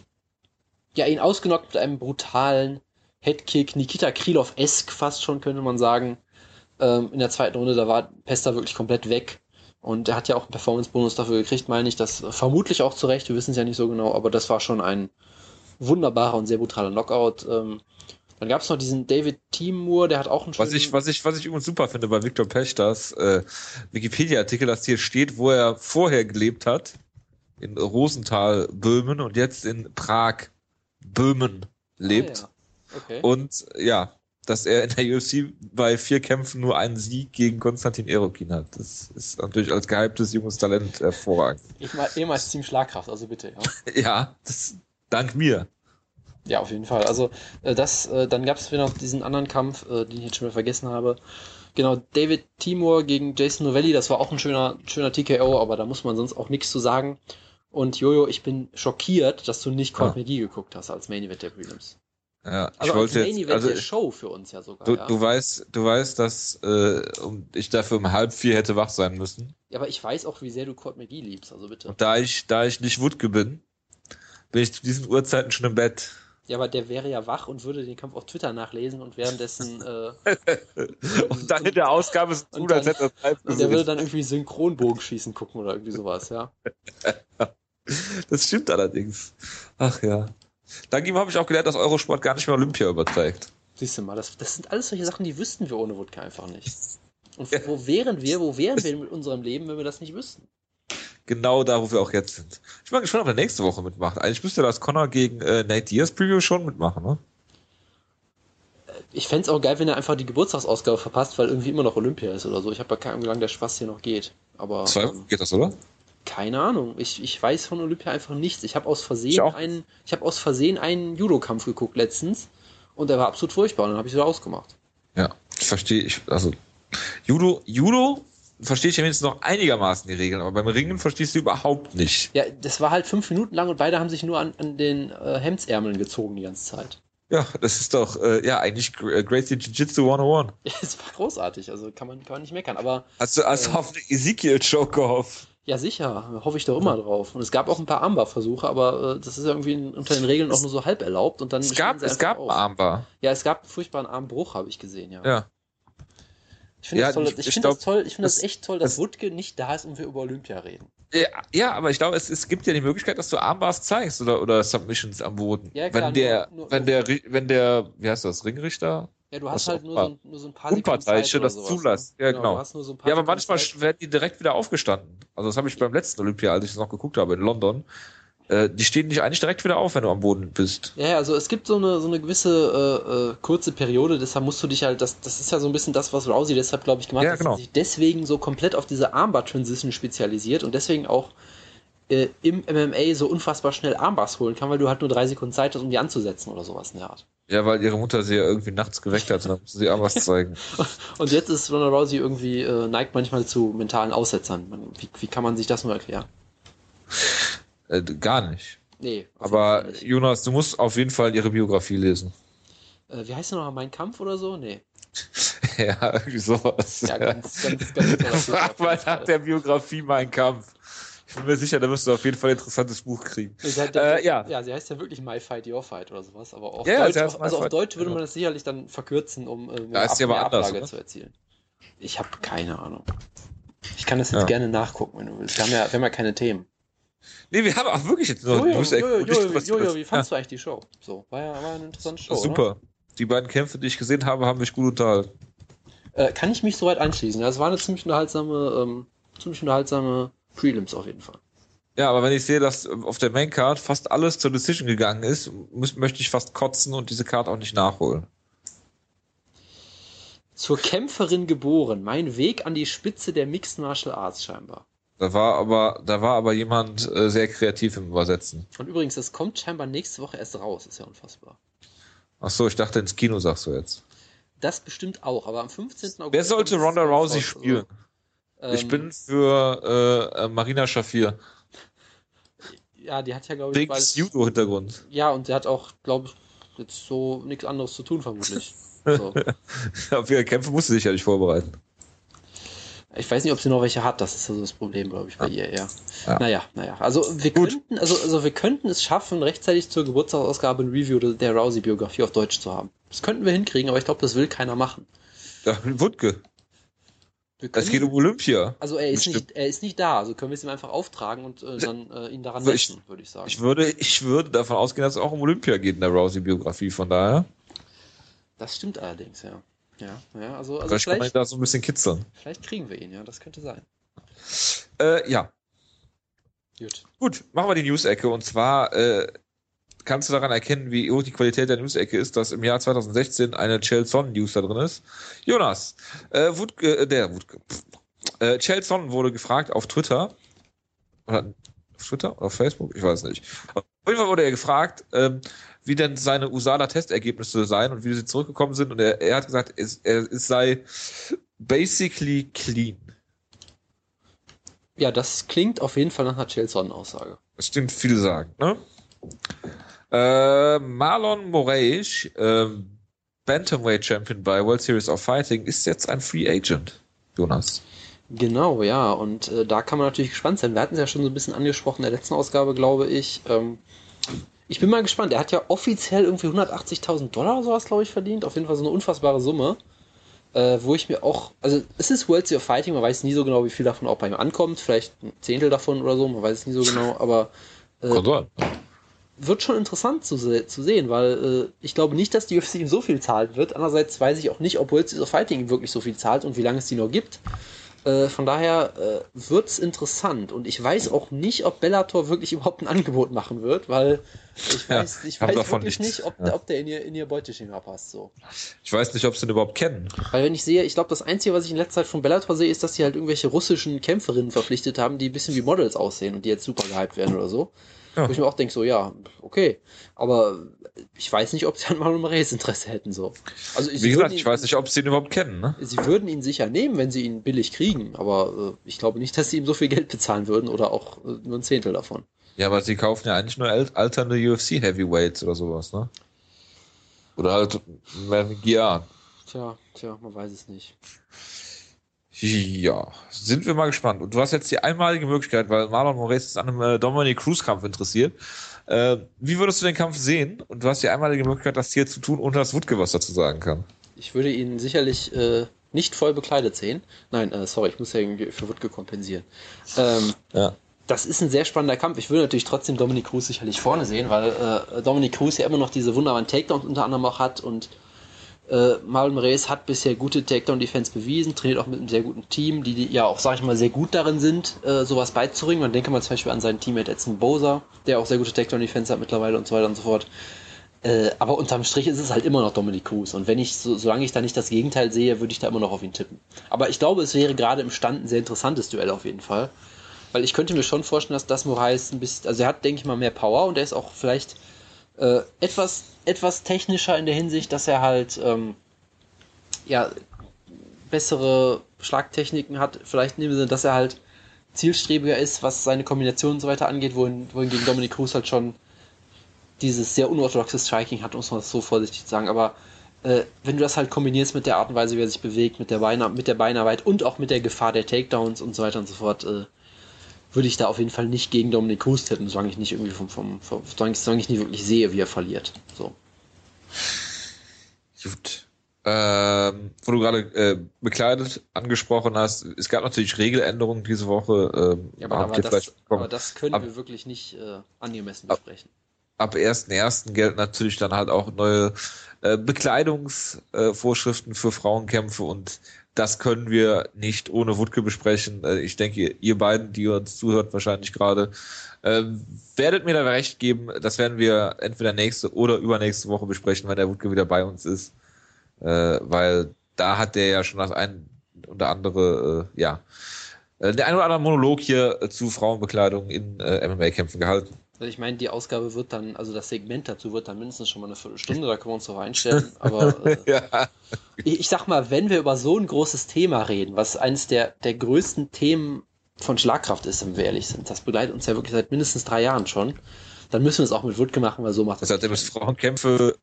ja ihn ausgenockt mit einem brutalen Headkick, Nikita Krylov-esk fast schon, könnte man sagen. Ähm, in der zweiten Runde, da war Pesta wirklich komplett weg. Und er hat ja auch einen Performance-Bonus dafür gekriegt, meine ich. Das vermutlich auch zurecht, wir wissen es ja nicht so genau, aber das war schon ein wunderbarer und sehr brutaler Knockout. Ähm, dann gab es noch diesen David Timur, der hat auch einen schönen... Was ich, was ich, was ich übrigens super finde bei Victor Pechters äh, Wikipedia-Artikel, dass hier steht, wo er vorher gelebt hat, in Rosenthal, Böhmen und jetzt in Prag, Böhmen lebt. Ah, ja. okay. Und ja, dass er in der UFC bei vier Kämpfen nur einen Sieg gegen Konstantin Erokin hat. Das ist natürlich als gehyptes junges Talent hervorragend. Ich mal ehemals Team Schlagkraft, also bitte. Ja, ja das dank mir. Ja, auf jeden Fall. Also äh, das, äh, dann gab es wieder noch diesen anderen Kampf, äh, den ich jetzt schon mal vergessen habe. Genau, David Timur gegen Jason Novelli, das war auch ein schöner, schöner TKO, aber da muss man sonst auch nichts zu sagen. Und Jojo, ich bin schockiert, dass du nicht Court ja. McGee geguckt hast als Main Event der Prelims. Ja, also ich wollte Event also, Show für uns ja sogar. Du, ja. du weißt, du weißt, dass äh, ich dafür um halb vier hätte wach sein müssen. Ja, aber ich weiß auch, wie sehr du Court McGee liebst, also bitte. Und da ich, da ich nicht Wutke bin, bin ich zu diesen Uhrzeiten schon im Bett. Ja, aber der wäre ja wach und würde den Kampf auf Twitter nachlesen und währenddessen. Äh, und dann in der Ausgabe ist gut, als hätte er das Und der würde dann irgendwie Synchronbogenschießen gucken oder irgendwie sowas, ja. das stimmt allerdings. Ach ja. Dank ihm habe ich auch gelernt, dass Eurosport gar nicht mehr Olympia überträgt. Siehst du mal, das, das sind alles solche Sachen, die wüssten wir ohne Wodka einfach nicht. Und wo wären wir, wo wären wir mit unserem Leben, wenn wir das nicht wüssten? genau da, wo wir auch jetzt sind. Ich bin mal gespannt, ob er nächste Woche mitmacht. Eigentlich müsste das Connor gegen äh, Nate Diaz Preview schon mitmachen, ne? Ich fände es auch geil, wenn er einfach die Geburtstagsausgabe verpasst, weil irgendwie immer noch Olympia ist oder so. Ich habe ja keine Ahnung, wie lange der Spaß hier noch geht. Aber Zwei ähm, geht das, oder? Keine Ahnung. Ich, ich weiß von Olympia einfach nichts. Ich habe aus Ich Versehen auch. einen, ich habe aus Versehen einen Judo-Kampf geguckt letztens und der war absolut furchtbar und dann habe ich wieder ausgemacht. Ja, ich verstehe, ich, also Judo, Judo verstehe ich wenigstens noch einigermaßen die Regeln, aber beim Ringen verstehst du überhaupt nicht. Ja, das war halt fünf Minuten lang und beide haben sich nur an, an den äh, Hemdsärmeln gezogen die ganze Zeit. Ja, das ist doch, äh, ja, eigentlich äh, Gracie Jiu-Jitsu 101. Ja, es war großartig, also kann man, kann man nicht meckern. Aber Hast du, hast Äh. auf eine Ezekiel-Choke gehofft? Ja, sicher, hoffe ich doch immer drauf. Und es gab auch ein paar Armbar-Versuche, aber äh, das ist ja irgendwie unter den Regeln auch nur so halb erlaubt. Und dann Es gab, es gab auf. Armbar. Ja, es gab einen furchtbaren Armbruch, habe ich gesehen, ja. Ja. Ich finde Ja, das, toll, ich- ich find glaub, das toll, ich finde das, das- echt toll, dass das- Wutke nicht da ist und wir über Olympia reden. Ja, ja, aber ich glaube, es, es gibt ja die Möglichkeit, dass du Armbars zeigst oder, oder Submissions am Boden. Ja, klar, wenn der, nur- nur- wenn der, wenn der, wie heißt das, Ringrichter? Ja, du hast halt nur so, ein, nur so ein paar Unparteiische das sowas, zulässt. ne? Ja, genau. Paar Ja, aber manchmal Zeit. werden die direkt wieder aufgestanden. Also das habe ich beim letzten Olympia, als ich es noch geguckt habe in London. Äh, die stehen nicht eigentlich direkt wieder auf, wenn du am Boden bist. Ja, ja, also es gibt so eine, so eine gewisse äh, äh, kurze Periode, deshalb musst du dich halt, das, das ist ja so ein bisschen das, was Rousey deshalb, glaube ich, gemacht Ja, hat, genau. dass er sich deswegen so komplett auf diese Armbar-Transition spezialisiert und deswegen auch äh, im MMA so unfassbar schnell Armbars holen kann, weil du halt nur drei Sekunden Zeit hast, um die anzusetzen oder sowas in der Art. Ja, weil ihre Mutter sie ja irgendwie nachts geweckt hat und dann musste sie Armbars zeigen. Und jetzt ist Ronda Rousey irgendwie, äh, neigt manchmal zu mentalen Aussetzern. Wie, wie kann man sich das nur erklären? Äh, gar nicht. Nee. Aber nicht. Jonas, du musst auf jeden Fall ihre Biografie lesen. Äh, wie heißt der noch? Mein Kampf oder so? Nee. ja, irgendwie sowas. Ja, ganz, ganz, ganz Typ Frag mal nach der Biografie Mein Kampf. Ich bin mir sicher, da wirst du auf jeden Fall ein interessantes Buch kriegen. Sie hat- Äh, ja. ja, sie heißt ja wirklich My Fight, Your Fight oder sowas, aber auf, Ja, Deutsch, My also auf Fight, Deutsch würde ja. man das sicherlich dann verkürzen, um äh, mehr anders, Ablage oder? zu erzielen. Ich habe keine Ahnung. Ich kann das jetzt Ja. gerne nachgucken, wenn du willst. Wir haben ja, wir haben ja keine Themen. Nee, wir haben auch wirklich jetzt noch Jojo, Jojo, Jojo, was- Jojo, wie ja, fandst du eigentlich die Show? So, war ja war eine interessante Show. Super. Die beiden Kämpfe, die ich gesehen habe, haben mich gut unterhalten. Oder? Äh, kann ich mich soweit anschließen? Ja, es war eine ziemlich unterhaltsame, ähm, ziemlich unterhaltsame Prelims auf jeden Fall. Ja, aber wenn ich sehe, dass auf der Main Card fast alles zur Decision gegangen ist, muss, möchte ich fast kotzen und diese Card auch nicht nachholen. Zur Kämpferin geboren. Mein Weg an die Spitze der Mixed Martial Arts scheinbar. Da war aber, da war aber jemand äh, sehr kreativ im Übersetzen. Und übrigens, das kommt scheinbar nächste Woche erst raus. Ist ja unfassbar. Ach so, ich dachte ins Kino sagst du jetzt. Das bestimmt auch, aber am 15. August. Wer sollte Ronda Rousey also, spielen? Ich ähm, bin für äh, äh, Marina Shafir. Ja, die hat ja, glaube ich, bald- Judo-Hintergrund. Ja, und der hat auch, glaube ich, jetzt so nichts anderes zu tun, vermutlich. So. Auf ihre Kämpfe musste sich ja nicht vorbereiten. Ich weiß nicht, ob sie noch welche hat, das ist also das Problem, glaube ich, bei ihr eher. Ja. Naja, naja. Also wir Gut. könnten, also, also wir könnten es schaffen, rechtzeitig zur Geburtstagsausgabe ein Review der- der Rousey-Biografie auf Deutsch zu haben. Das könnten wir hinkriegen, aber ich glaube, das will keiner machen. Ja, Wutke. Es geht um Olympia. also er ist, Bestimmt. nicht, er ist nicht da, also können wir es ihm einfach auftragen und äh, dann äh, ihn daran ich- messen, würde ich sagen. Ich würde, ich würde davon ausgehen, dass es auch um Olympia geht in der Rousey-Biografie, von daher. das stimmt allerdings, ja. Ja, ja also, also Vielleicht kann man vielleicht, da so ein bisschen kitzeln. vielleicht kriegen wir ihn, ja, das könnte sein. Äh, ja, Gut. gut, machen wir die News-Ecke. Und zwar äh, kannst du daran erkennen, wie hoch die Qualität der News-Ecke ist, dass im Jahr 2016 eine Chelson-News da drin ist. Jonas, äh, Wutke, äh, der Wutke. pff, Äh, Chelson wurde gefragt auf Twitter. Oder auf Twitter oder auf Facebook? Ich weiß nicht. Auf jeden Fall wurde er gefragt, ähm, wie denn seine USADA-Testergebnisse seien und wie sie zurückgekommen sind. Und er, er hat gesagt, es, er, es sei basically clean. Ja, das klingt auf jeden Fall nach einer Chelson-Aussage. Das stimmt viel sagen, ne? Äh, Marlon Moraes, ähm, Bantamweight Champion bei World Series of Fighting, ist jetzt ein Free Agent. Jonas. Genau, ja, und äh, da kann man natürlich gespannt sein. Wir hatten es ja schon so ein bisschen angesprochen in der letzten Ausgabe, glaube ich. Ähm, ich bin mal gespannt. Er hat ja offiziell irgendwie 180.000 Dollar oder sowas, glaube ich, verdient. Auf jeden Fall so eine unfassbare Summe. Äh, wo ich mir auch, also es ist World Series of Fighting, man weiß nie so genau, wie viel davon auch bei ihm ankommt. Vielleicht ein Zehntel davon oder so, man weiß es nie so genau, aber äh. Wird schon interessant zu, se zu sehen, weil äh, ich glaube nicht, dass die UFC ihm so viel zahlen wird. Andererseits weiß ich auch nicht, ob World of Fighting ihm wirklich so viel zahlt und wie lange es die noch gibt. Äh, von daher äh, wird es interessant und ich weiß auch nicht, ob Bellator wirklich überhaupt ein Angebot machen wird, weil ich weiß, ja, ich weiß wirklich nicht, ob, ja. ob, der in ihr, in ihr Beuteschema passt. So. Ich weiß nicht, ob sie den überhaupt kennen. Weil wenn ich sehe, ich glaube, das Einzige, was ich in letzter Zeit von Bellator sehe, ist, dass sie halt irgendwelche russischen Kämpferinnen verpflichtet haben, die ein bisschen wie Models aussehen und die jetzt super gehypt werden oder so. Ja. Wo ich mir auch denke, so, ja, okay. Aber ich weiß nicht, ob sie an Marlon Moraes Interesse hätten, so. Also, Wie gesagt, ich weiß nicht, ob sie ihn überhaupt kennen, ne? Sie würden ihn sicher nehmen, wenn sie ihn billig kriegen, aber äh, ich glaube nicht, dass sie ihm so viel Geld bezahlen würden oder auch äh, nur ein Zehntel davon. Ja, aber sie kaufen ja eigentlich nur alternde UFC Heavyweights oder sowas, ne? Oder halt Gia. Tja, tja, man weiß es nicht. Ja, sind wir mal gespannt. Und du hast jetzt die einmalige Möglichkeit, weil Marlon Moraes ist an einem äh, Dominic Cruz Kampf interessiert. Äh, wie würdest du den Kampf sehen? Und du hast die einmalige Möglichkeit, das hier zu tun, ohne dass Wutke was dazu sagen kann. Ich würde ihn sicherlich äh, nicht voll bekleidet sehen. Nein, äh, sorry, ich muss ja für Wutke kompensieren. Ähm, ja. Das ist ein sehr spannender Kampf. Ich würde natürlich trotzdem Dominic Cruz sicherlich vorne sehen, weil äh, Dominic Cruz ja immer noch diese wunderbaren Takedowns unter anderem auch hat und äh, Marlon Reyes hat bisher gute Takedown-Defense bewiesen, trainiert auch mit einem sehr guten Team, die, die ja auch, sag ich mal, sehr gut darin sind, äh, sowas beizubringen. Man denke mal zum Beispiel an seinen Teammate Edson Bowser, der auch sehr gute Takedown-Defense hat mittlerweile und so weiter und so fort. Äh, aber unterm Strich ist es halt immer noch Dominic Cruz. Und wenn ich, so, solange ich da nicht das Gegenteil sehe, würde ich da immer noch auf ihn tippen. Aber ich glaube, es wäre gerade im Stand ein sehr interessantes Duell auf jeden Fall. Weil ich könnte mir schon vorstellen, dass das Moraes ein bisschen, also er hat, denke ich mal, mehr Power und er ist auch vielleicht äh, etwas, etwas technischer in der Hinsicht, dass er halt ähm, ja, bessere Schlagtechniken hat. Vielleicht in dem Sinne, dass er halt zielstrebiger ist, was seine Kombinationen und so weiter angeht, wohin, wohingegen Dominic Cruz halt schon dieses sehr unorthodoxe Striking hat, muss man das so vorsichtig sagen. Aber äh, wenn du das halt kombinierst mit der Art und Weise, wie er sich bewegt, mit der, Beine, mit der Beinarbeit und auch mit der Gefahr der Takedowns und so weiter und so fort, äh, würde ich da auf jeden Fall nicht gegen Dominic Cruz tippen, solange ich nicht irgendwie vom, vom, vom solange, ich, solange ich nicht wirklich sehe, wie er verliert. So. Gut. Ähm, wo du gerade äh, bekleidet angesprochen hast, es gab natürlich Regeländerungen diese Woche. Ähm, ja, aber, aber, das, aber das, können ab, wir wirklich nicht äh, angemessen besprechen. Ab, ab 1.1. gelten natürlich dann halt auch neue äh, Bekleidungsvorschriften für Frauenkämpfe und das können wir nicht ohne Wutke besprechen. Äh, ich denke, ihr beiden, die uns zuhört, wahrscheinlich gerade, äh, werdet mir da recht geben. Das werden wir entweder nächste oder übernächste Woche besprechen, wenn der Wutke wieder bei uns ist. Äh, weil da hat der ja schon das ein oder andere, äh, ja, der ein oder andere Monolog hier zu Frauenbekleidung in MMA-Kämpfen gehalten. Also ich meine, die Ausgabe wird dann, also das Segment dazu wird dann mindestens schon mal eine Viertelstunde, da können wir uns so reinstellen. Aber äh, ja. ich, ich, sag mal, wenn wir über so ein großes Thema reden, was eines der, der größten Themen von Schlagkraft ist, wenn wir ehrlich sind, das begleitet uns ja wirklich seit mindestens drei Jahren schon, dann müssen wir es auch mit Wutke machen, weil so macht das. Seitdem es Frauenkämpfe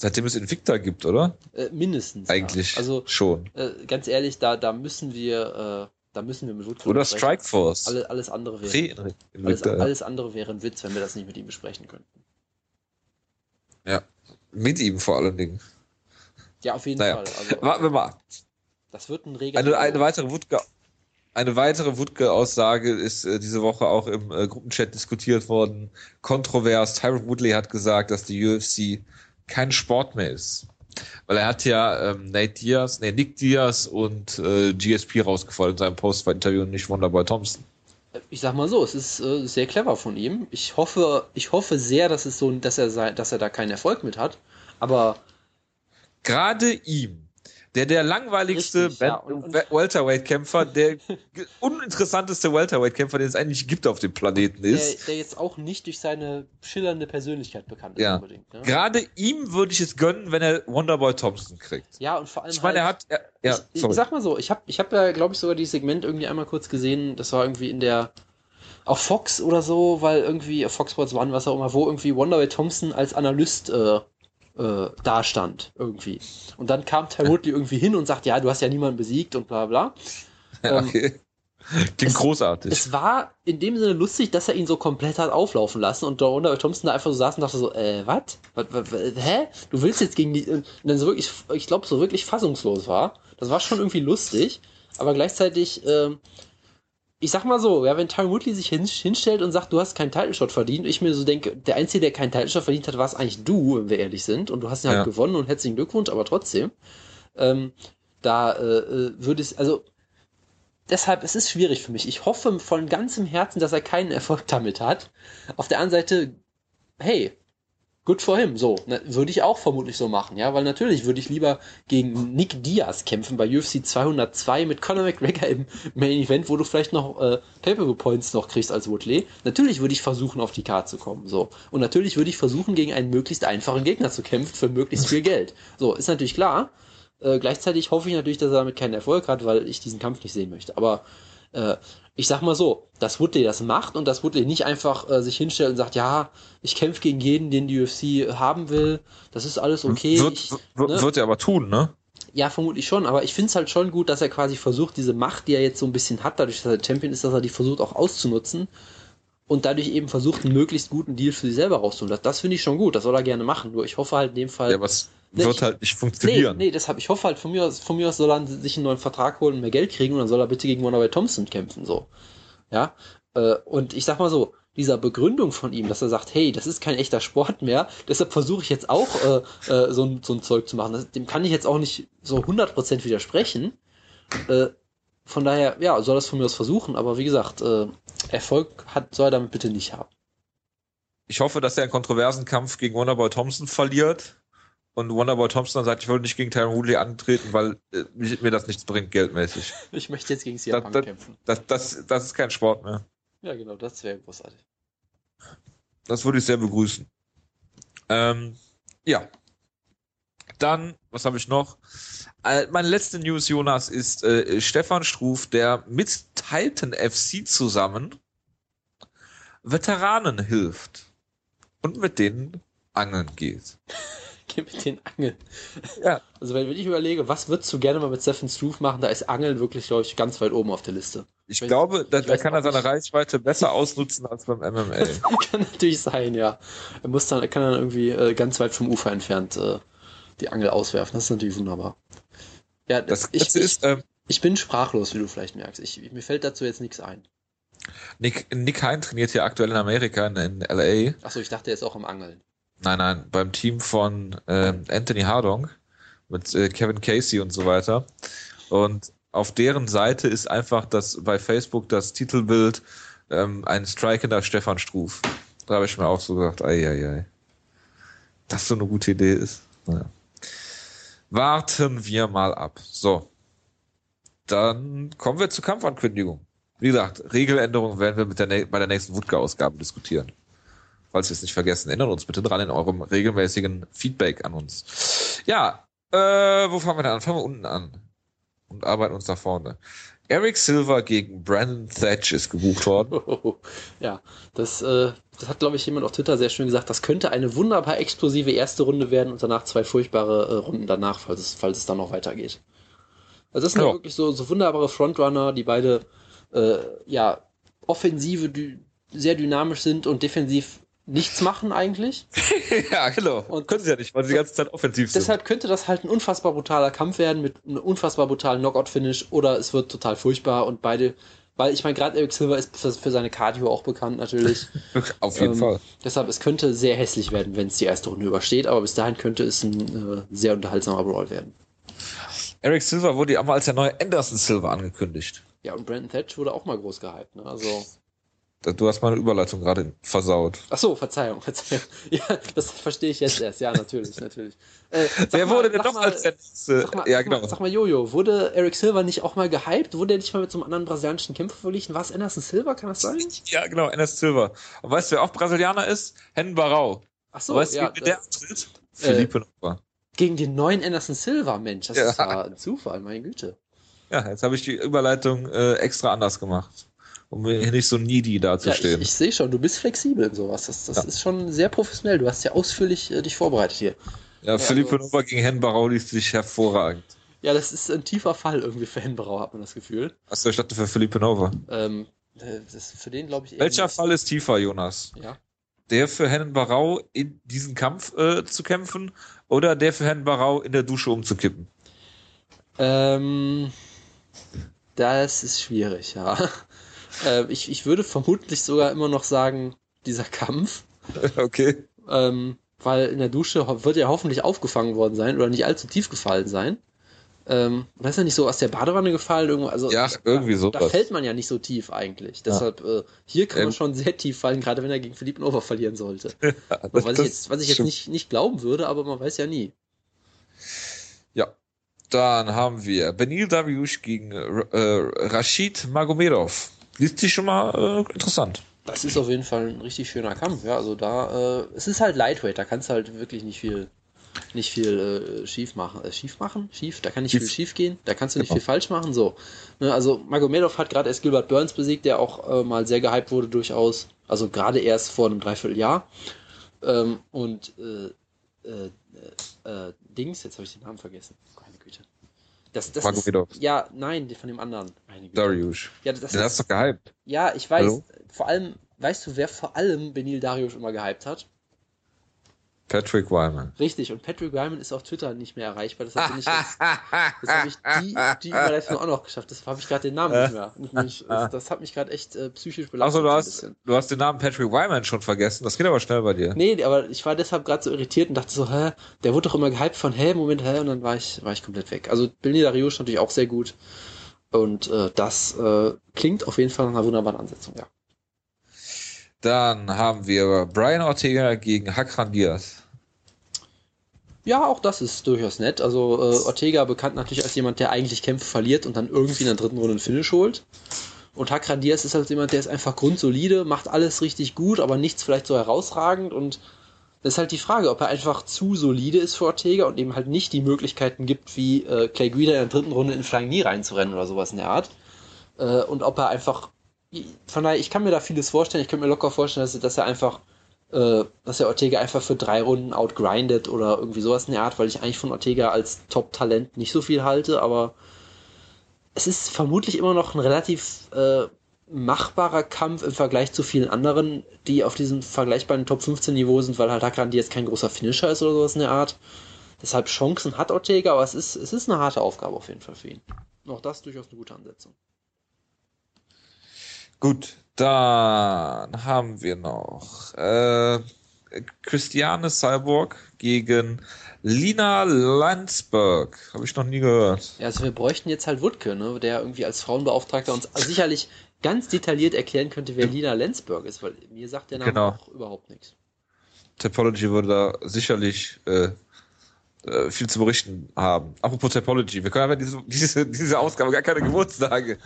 Seitdem es Invicta gibt, oder? Äh, mindestens. Eigentlich. Ja. Also schon. Äh, ganz ehrlich, da, da müssen wir, äh, da müssen wir mit Wutke Oder Strikeforce. Alle, alles andere wäre. Alles, alles, andere wäre ein Witz, wenn wir das nicht mit ihm besprechen könnten. Ja. Mit ihm vor allen Dingen. Ja, auf jeden naja. Fall. Also, Warten wir mal. Das wird ein reger. Eine, eine weitere Wutke. Eine weitere Wutke-Aussage ist äh, diese Woche auch im äh, Gruppenchat diskutiert worden. Kontrovers. Tyron Woodley hat gesagt, dass die UFC kein Sport mehr ist. Weil er hat ja ähm, Nate Diaz, nee, Nick Diaz und äh, GSP rausgefallen in seinem Post-Interview und nicht Wonderboy Thompson. Ich sag mal so, es ist äh, sehr clever von ihm. Ich hoffe, ich hoffe sehr, dass es so, dass er dass er da keinen Erfolg mit hat. Aber gerade ihm der der langweiligste Richtig, ja. Welterweight-Kämpfer, der uninteressanteste Welterweight-Kämpfer, den es eigentlich gibt auf dem Planeten ist. Der, der jetzt auch nicht durch seine schillernde Persönlichkeit bekannt ist ja. unbedingt. Ne? Gerade ihm würde ich es gönnen, wenn er Wonderboy Thompson kriegt. Ja, und vor allem. Ich meine, halt, er hat. Ja, ich, ich, sag mal so, ich habe ich hab ja, glaube ich, sogar dieses Segment irgendwie einmal kurz gesehen. Das war irgendwie in der auf Fox oder so, weil irgendwie Fox Sports One, was auch immer, wo irgendwie Wonderboy Thompson als Analyst äh, äh, dastand irgendwie. Und dann kam Ty Woodley irgendwie hin und sagt, ja, du hast ja niemanden besiegt und bla bla. Ähm, okay. Klingt es, großartig. Es war in dem Sinne lustig, dass er ihn so komplett hat auflaufen lassen und darunter Thompson da einfach so saß und dachte so, äh, was? Hä? Du willst jetzt gegen die. Und dann so wirklich, ich glaube, so wirklich fassungslos war. Das war schon irgendwie lustig, aber gleichzeitig ähm, ich sag mal so, ja, wenn Tyron Woodley sich hin, hinstellt und sagt, du hast keinen Title Shot verdient, ich mir so denke, der Einzige, der keinen Title Shot verdient hat, war es eigentlich du, wenn wir ehrlich sind, und du hast ihn halt ja. gewonnen und herzlichen Glückwunsch, aber trotzdem, ähm, da äh, äh würde es, also deshalb, es ist schwierig für mich. Ich hoffe von ganzem Herzen, dass er keinen Erfolg damit hat. Auf der anderen Seite, hey, good for him. So, ne, würde ich auch vermutlich so machen, ja, weil natürlich würde ich lieber gegen Nick Diaz kämpfen bei UFC 202 mit Conor McGregor im Main Event, wo du vielleicht noch äh, Pay-Per-View Points noch kriegst als Woodley. Natürlich würde ich versuchen, auf die Karte zu kommen, so. Und natürlich würde ich versuchen, gegen einen möglichst einfachen Gegner zu kämpfen für möglichst viel Geld. So, ist natürlich klar. Äh, gleichzeitig hoffe ich natürlich, dass er damit keinen Erfolg hat, weil ich diesen Kampf nicht sehen möchte. Aber äh, ich sag mal so, dass Woodley das macht und dass Woodley nicht einfach äh, sich hinstellt und sagt, ja, ich kämpfe gegen jeden, den die UFC haben will, das ist alles okay. Wird, ich, ne? wird er aber tun, ne? Ja, vermutlich schon, aber ich finde es halt schon gut, dass er quasi versucht, diese Macht, die er jetzt so ein bisschen hat, dadurch, dass er Champion ist, dass er die versucht auch auszunutzen und dadurch eben versucht, einen möglichst guten Deal für sich selber rauszuholen. Das, das finde ich schon gut, das soll er gerne machen. Nur ich hoffe halt in dem Fall. Ja, was wird ich, halt nicht funktionieren. Nee, nee, deshalb, ich hoffe halt, von mir aus, von mir aus soll er sich einen neuen Vertrag holen und mehr Geld kriegen und dann soll er bitte gegen Wonderboy Thompson kämpfen, so. Ja, äh, und ich sag mal so, dieser Begründung von ihm, dass er sagt, hey, das ist kein echter Sport mehr, deshalb versuche ich jetzt auch äh, äh, so, ein, so ein Zeug zu machen. Das, dem kann ich jetzt auch nicht so 100% widersprechen. Äh, von daher, ja, soll das von mir aus versuchen, aber wie gesagt, äh, Erfolg hat, soll er damit bitte nicht haben. Ich hoffe, dass er einen kontroversen Kampf gegen Wonderboy Thompson verliert und Wonderboy Thompson sagt, ich wollte nicht gegen Tyron Woodley antreten, weil äh, mir das nichts bringt, geldmäßig. Ich möchte jetzt gegen CM Punk kämpfen. Das, das, das ist kein Sport mehr. Ja, genau, das wäre großartig. Das würde ich sehr begrüßen. Ähm, ja. Dann, was habe ich noch? Äh, meine letzte News, Jonas, ist äh, Stefan Struf, der mit Titan FC zusammen Veteranen hilft und mit denen angeln geht. mit den Angeln. Ja. Also wenn, wenn ich überlege, was würdest du gerne mal mit Stephen Struve machen, da ist Angeln wirklich, glaube ich, ganz weit oben auf der Liste. Ich, ich glaube, da, da kann er seine Reichweite besser ausnutzen als beim MMA. kann natürlich sein, ja. Er muss dann, er kann dann irgendwie äh, ganz weit vom Ufer entfernt äh, die Angel auswerfen. Das ist natürlich wunderbar. Ja, das, das ich, ist, ähm, ich bin sprachlos, wie du vielleicht merkst. Ich, mir fällt dazu jetzt nichts ein. Nick, Nick Hein trainiert hier aktuell in Amerika, in, in LA. Achso, ich dachte, er ist auch im Angeln. Nein, nein, beim Team von äh, Anthony Hardong mit äh, Kevin Casey und so weiter. Und auf deren Seite ist einfach das bei Facebook das Titelbild ähm, ein strikender Stefan Struf. Da habe ich mir auch so gedacht, ei, ei, ei. Das so eine gute Idee ist. Naja. Warten wir mal ab. So. Dann kommen wir zur Kampfankündigung. Wie gesagt, Regeländerungen werden wir mit der, bei der nächsten Wutke-Ausgabe diskutieren falls wir es nicht vergessen. Erinnert uns bitte dran in eurem regelmäßigen Feedback an uns. Ja, äh, wo fangen wir denn an? Fangen wir unten an und arbeiten uns nach vorne. Eric Silver gegen Brandon Thatch ist gebucht worden. ja, das, äh, das hat, glaube ich, jemand auf Twitter sehr schön gesagt. Das könnte eine wunderbar explosive erste Runde werden und danach zwei furchtbare äh, Runden danach, falls es, falls es dann noch weitergeht. Also das sind ja. wirklich so, so wunderbare Frontrunner, die beide äh, ja offensive, sehr dynamisch sind und defensiv nichts machen eigentlich. ja, genau. Und können sie ja nicht, weil sie die ganze Zeit offensiv sind. Deshalb könnte das halt ein unfassbar brutaler Kampf werden mit einem unfassbar brutalen Knockout-Finish oder es wird total furchtbar und beide, weil ich meine, gerade Eric Silver ist für, seine Cardio auch bekannt natürlich. Auf jeden ähm, Fall. Deshalb, es könnte sehr hässlich werden, wenn es die erste Runde übersteht, aber bis dahin könnte es ein äh, sehr unterhaltsamer Brawl werden. Eric Silver wurde ja mal als der neue Anderson Silver angekündigt. Ja, und Brandon Thatch wurde auch mal groß gehypt, ne? Also. Du hast meine Überleitung gerade versaut. Ach so, Verzeihung, Verzeihung. Ja, das verstehe ich jetzt erst. Ja, natürlich, natürlich. Äh, Wer mal, wurde denn doch als letzte? Sag mal, ja, genau. Sag mal, Jojo, wurde Eric Silver nicht auch mal gehypt? Wurde er nicht mal mit so einem anderen brasilianischen Kämpfer verglichen? War es Anderson Silver, kann das sein? Ja, genau, Anderson Silver. Und weißt du, wer auch Brasilianer ist? Hen Barau. Ach so, weißt du, ja, wie der antritt? Äh, Felipe Nova. Gegen den neuen Anderson Silver, Mensch, das ja. ist ja ein Zufall, meine Güte. Ja, jetzt habe ich die Überleitung äh, extra anders gemacht um nicht so needy dazustehen. Ja, ich, ich sehe schon, du bist flexibel in sowas. Das, das ja. ist schon sehr professionell. Du hast ja ausführlich äh, dich vorbereitet hier. Ja, ja Philippe also, Nova gegen Hen Barau liest sich hervorragend. Ja, das ist ein tiefer Fall irgendwie für Hen Barau, hat man das Gefühl. Achso, ich dachte für Philippe Nova. Ähm, äh, das für den glaube ich Welcher Fall ist tiefer, Jonas? Ja. Der für Hennen Barau in diesen Kampf äh, zu kämpfen oder der für Hennen Barau in der Dusche umzukippen? Ähm, das ist schwierig, ja. Äh, ich, ich würde vermutlich sogar immer noch sagen, dieser Kampf. Okay. Ähm, weil in der Dusche wird er hoffentlich aufgefangen worden sein oder nicht allzu tief gefallen sein. Ähm, und ist er nicht so aus der Badewanne gefallen? Irgendwo, also, ja, irgendwie so. Da fällt man ja nicht so tief eigentlich. Deshalb, ja. äh, hier kann man ähm, schon sehr tief fallen, gerade wenn er gegen Philippe Nova verlieren sollte. Ja, das, was, ich jetzt, was ich jetzt nicht, nicht glauben würde, aber man weiß ja nie. Ja. Dann haben wir Benil Dariush gegen äh, Rashid Magomedov. Liest sich schon mal äh, interessant. Das ist auf jeden Fall ein richtig schöner Kampf, ja. Also da, äh, es ist halt Lightweight, da kannst du halt wirklich nicht viel nicht viel äh, schief machen. Äh, schief machen? Schief? Da kann nicht schief. viel schief gehen. Da kannst du nicht genau. viel falsch machen. So. Ne, also Magomedov hat gerade erst Gilbert Burns besiegt, der auch äh, mal sehr gehypt wurde durchaus. Also gerade erst vor einem Dreivierteljahr. Ähm, und äh, äh, Dings, jetzt habe ich den Namen vergessen. Meine Güte. Das, das. Ist, ja, nein, von dem anderen. Darius. Ja, das den ist, hast du gehypt. Ja, ich weiß. Hallo? Vor allem, weißt du, wer vor allem Benil Darius immer gehypt hat? Patrick Wyman. Richtig, und Patrick Wyman ist auf Twitter nicht mehr erreichbar. Das habe ich, hab ich die, die Überleitung auch noch geschafft. Das habe ich gerade den Namen nicht mehr. Mich, das hat mich gerade echt äh, psychisch belastet. Also du hast, du hast den Namen Patrick Wyman schon vergessen. Das geht aber schnell bei dir. Nee, aber ich war deshalb gerade so irritiert und dachte so, hä, der wurde doch immer gehypt von, hä, Moment, hä, und dann war ich, war ich komplett weg. Also Billy Darius natürlich auch sehr gut. Und äh, das äh, klingt auf jeden Fall nach einer wunderbaren Ansetzung, ja. Dann haben wir Brian Ortega gegen Hakran Diaz. Ja, auch das ist durchaus nett. Also äh, Ortega bekannt natürlich als jemand, der eigentlich Kämpfe verliert und dann irgendwie in der dritten Runde einen Finish holt. Und Hakran Diaz ist halt jemand, der ist einfach grundsolide, macht alles richtig gut, aber nichts vielleicht so herausragend. Und das ist halt die Frage, ob er einfach zu solide ist für Ortega und eben halt nicht die Möglichkeiten gibt, wie äh, Clay Guida in der dritten Runde in Flying Knee reinzurennen oder sowas in der Art. Äh, und ob er einfach, von daher, ich kann mir da vieles vorstellen. Ich könnte mir locker vorstellen, dass, dass er einfach äh, dass er Ortega einfach für drei Runden outgrindet oder irgendwie sowas in der Art, weil ich eigentlich von Ortega als Top-Talent nicht so viel halte, aber es ist vermutlich immer noch ein relativ äh, machbarer Kampf im Vergleich zu vielen anderen, die auf diesem vergleichbaren Top 15 Niveau sind, weil halt Hakan jetzt kein großer Finisher ist oder sowas in der Art. Deshalb Chancen hat Ortega, aber es ist, es ist eine harte Aufgabe auf jeden Fall für ihn. Auch das durchaus eine gute Ansetzung. Gut, dann haben wir noch äh, Christiane Cyborg gegen Lina Landsberg. Habe ich noch nie gehört. Ja, also wir bräuchten jetzt halt Wutke, ne, der irgendwie als Frauenbeauftragter uns sicherlich ganz detailliert erklären könnte, wer Lina Landsberg ist, weil mir sagt der Name genau. auch überhaupt nichts. Topology würde da sicherlich äh, äh, viel zu berichten haben. Apropos Topology, wir können aber diese, diese, diese Ausgabe gar keine Geburtstage.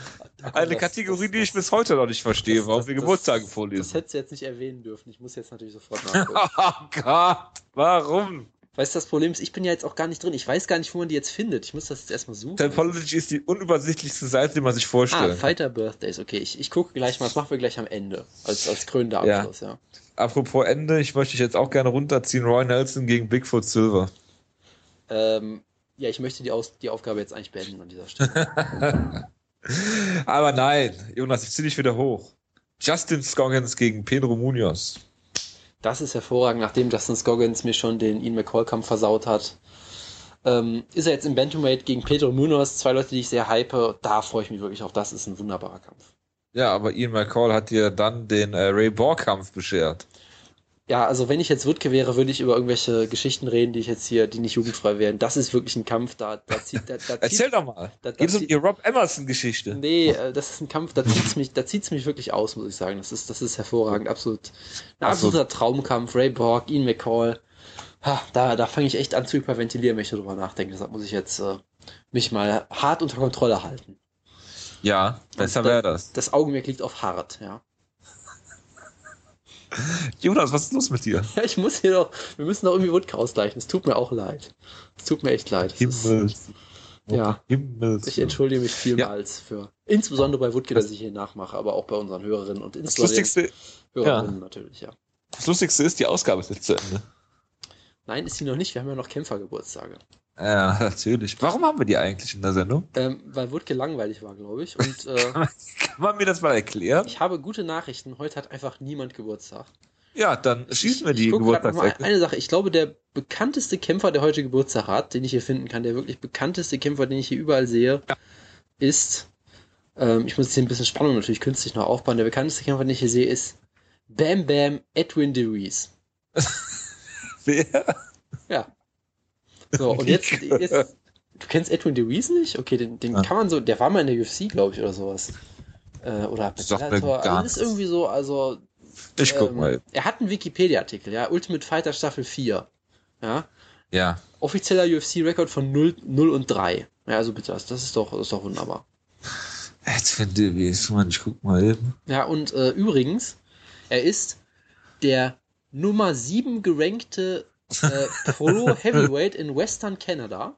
Eine das, Kategorie, das, die ich bis heute noch nicht verstehe, das, warum wir Geburtstage vorlesen. Das hättest du jetzt nicht erwähnen dürfen. Ich muss jetzt natürlich sofort nachgucken. oh Gott, warum? Weißt du, das Problem ist, ich bin ja jetzt auch gar nicht drin. Ich weiß gar nicht, wo man die jetzt findet. Ich muss das jetzt erstmal suchen. Topology ist die unübersichtlichste Seite, die man sich vorstellt. Ah, Fighter Birthdays, okay. Ich, ich gucke gleich mal, das machen wir gleich am Ende. Als, als krönender Abschluss, ja. ja. Apropos Ende, ich möchte dich jetzt auch gerne runterziehen. Roy Nelson gegen Bigfoot Silver. Ähm, ja, ich möchte die, Aus die Aufgabe jetzt eigentlich beenden an dieser Stelle. Aber nein, Jonas, ich ziehe dich wieder hoch. Justin Scoggins gegen Pedro Munoz. Das ist hervorragend, nachdem Justin Scoggins mir schon den Ian McCall-Kampf versaut hat. Ähm, ist er jetzt im Bantamweight gegen Pedro Munoz, zwei Leute, die ich sehr hype. Da freue ich mich wirklich auf. Das ist ein wunderbarer Kampf. Ja, aber Ian McCall hat dir dann den äh, Ray Borg-Kampf beschert ja, also wenn ich jetzt Wutke wäre, würde ich über irgendwelche Geschichten reden, die ich jetzt hier, die nicht jugendfrei wären. Das ist wirklich ein Kampf, da, da zieht, da, da Erzähl doch mal. Da, da um die Rob Emerson-Geschichte. Nee, äh, das ist ein Kampf, da zieht's mich, da zieht's mich wirklich aus, muss ich sagen. Das ist, das ist hervorragend, absolut, ein absoluter Absolut. Traumkampf. Ray Borg, Ian McCall. Ha, da, da fange ich echt an zu hyperventilieren, wenn ich darüber nachdenke. Deshalb muss ich jetzt äh, mich mal hart unter Kontrolle halten. Ja, besser wäre das. Das Augenmerk liegt auf hart, ja. Jonas, was ist los mit dir? Ja, ich muss hier doch, wir müssen doch irgendwie Wutke ausgleichen. Es tut mir auch leid. Es tut mir echt leid. Himmels. ja, Himmels. ich entschuldige mich vielmals ja. für, insbesondere bei Wutke, dass ich hier nachmache, aber auch bei unseren Hörerinnen und insbesondere das Lustigste, Hörerinnen ja. natürlich, ja. Das Lustigste ist, die Ausgabe ist jetzt zu Ende. Nein, ist sie noch nicht. Wir haben ja noch Kämpfergeburtstage. Ja, natürlich. Warum haben wir die eigentlich in der Sendung? Ähm, weil Wutke langweilig war, glaube ich. Und, äh, kann man mir das mal erklären? Ich habe gute Nachrichten. Heute hat einfach niemand Geburtstag. Ja, dann schießen wir die Geburtstagsecke. Eine Sache. Ich glaube, der bekannteste Kämpfer, der heute Geburtstag hat, den ich hier finden kann, der wirklich bekannteste Kämpfer, den ich hier überall sehe, ja. ist, ähm, ich muss jetzt hier ein bisschen Spannung natürlich künstlich noch aufbauen, der bekannteste Kämpfer, den ich hier sehe, ist Bam Bam Edwin DeReese. Wer? Ja. So, und jetzt, jetzt, Du kennst Edwin DeWeese nicht? Okay, den, den ja. kann man so, der war mal in der UFC, glaube ich, oder sowas. Äh, oder Bellator. Also ist irgendwie so, also. Ich guck ähm, mal. Er hat einen Wikipedia-Artikel, ja, Ultimate Fighter Staffel 4. Ja. Ja. Offizieller UFC-Rekord von 0, 0 und 3. Ja, also bitte, das ist doch, das ist doch wunderbar. Edwin DeWeese, Mann, ich guck mal eben. Ja, und äh, übrigens, er ist der Nummer 7 gerankte äh, Pro Heavyweight in Western Canada.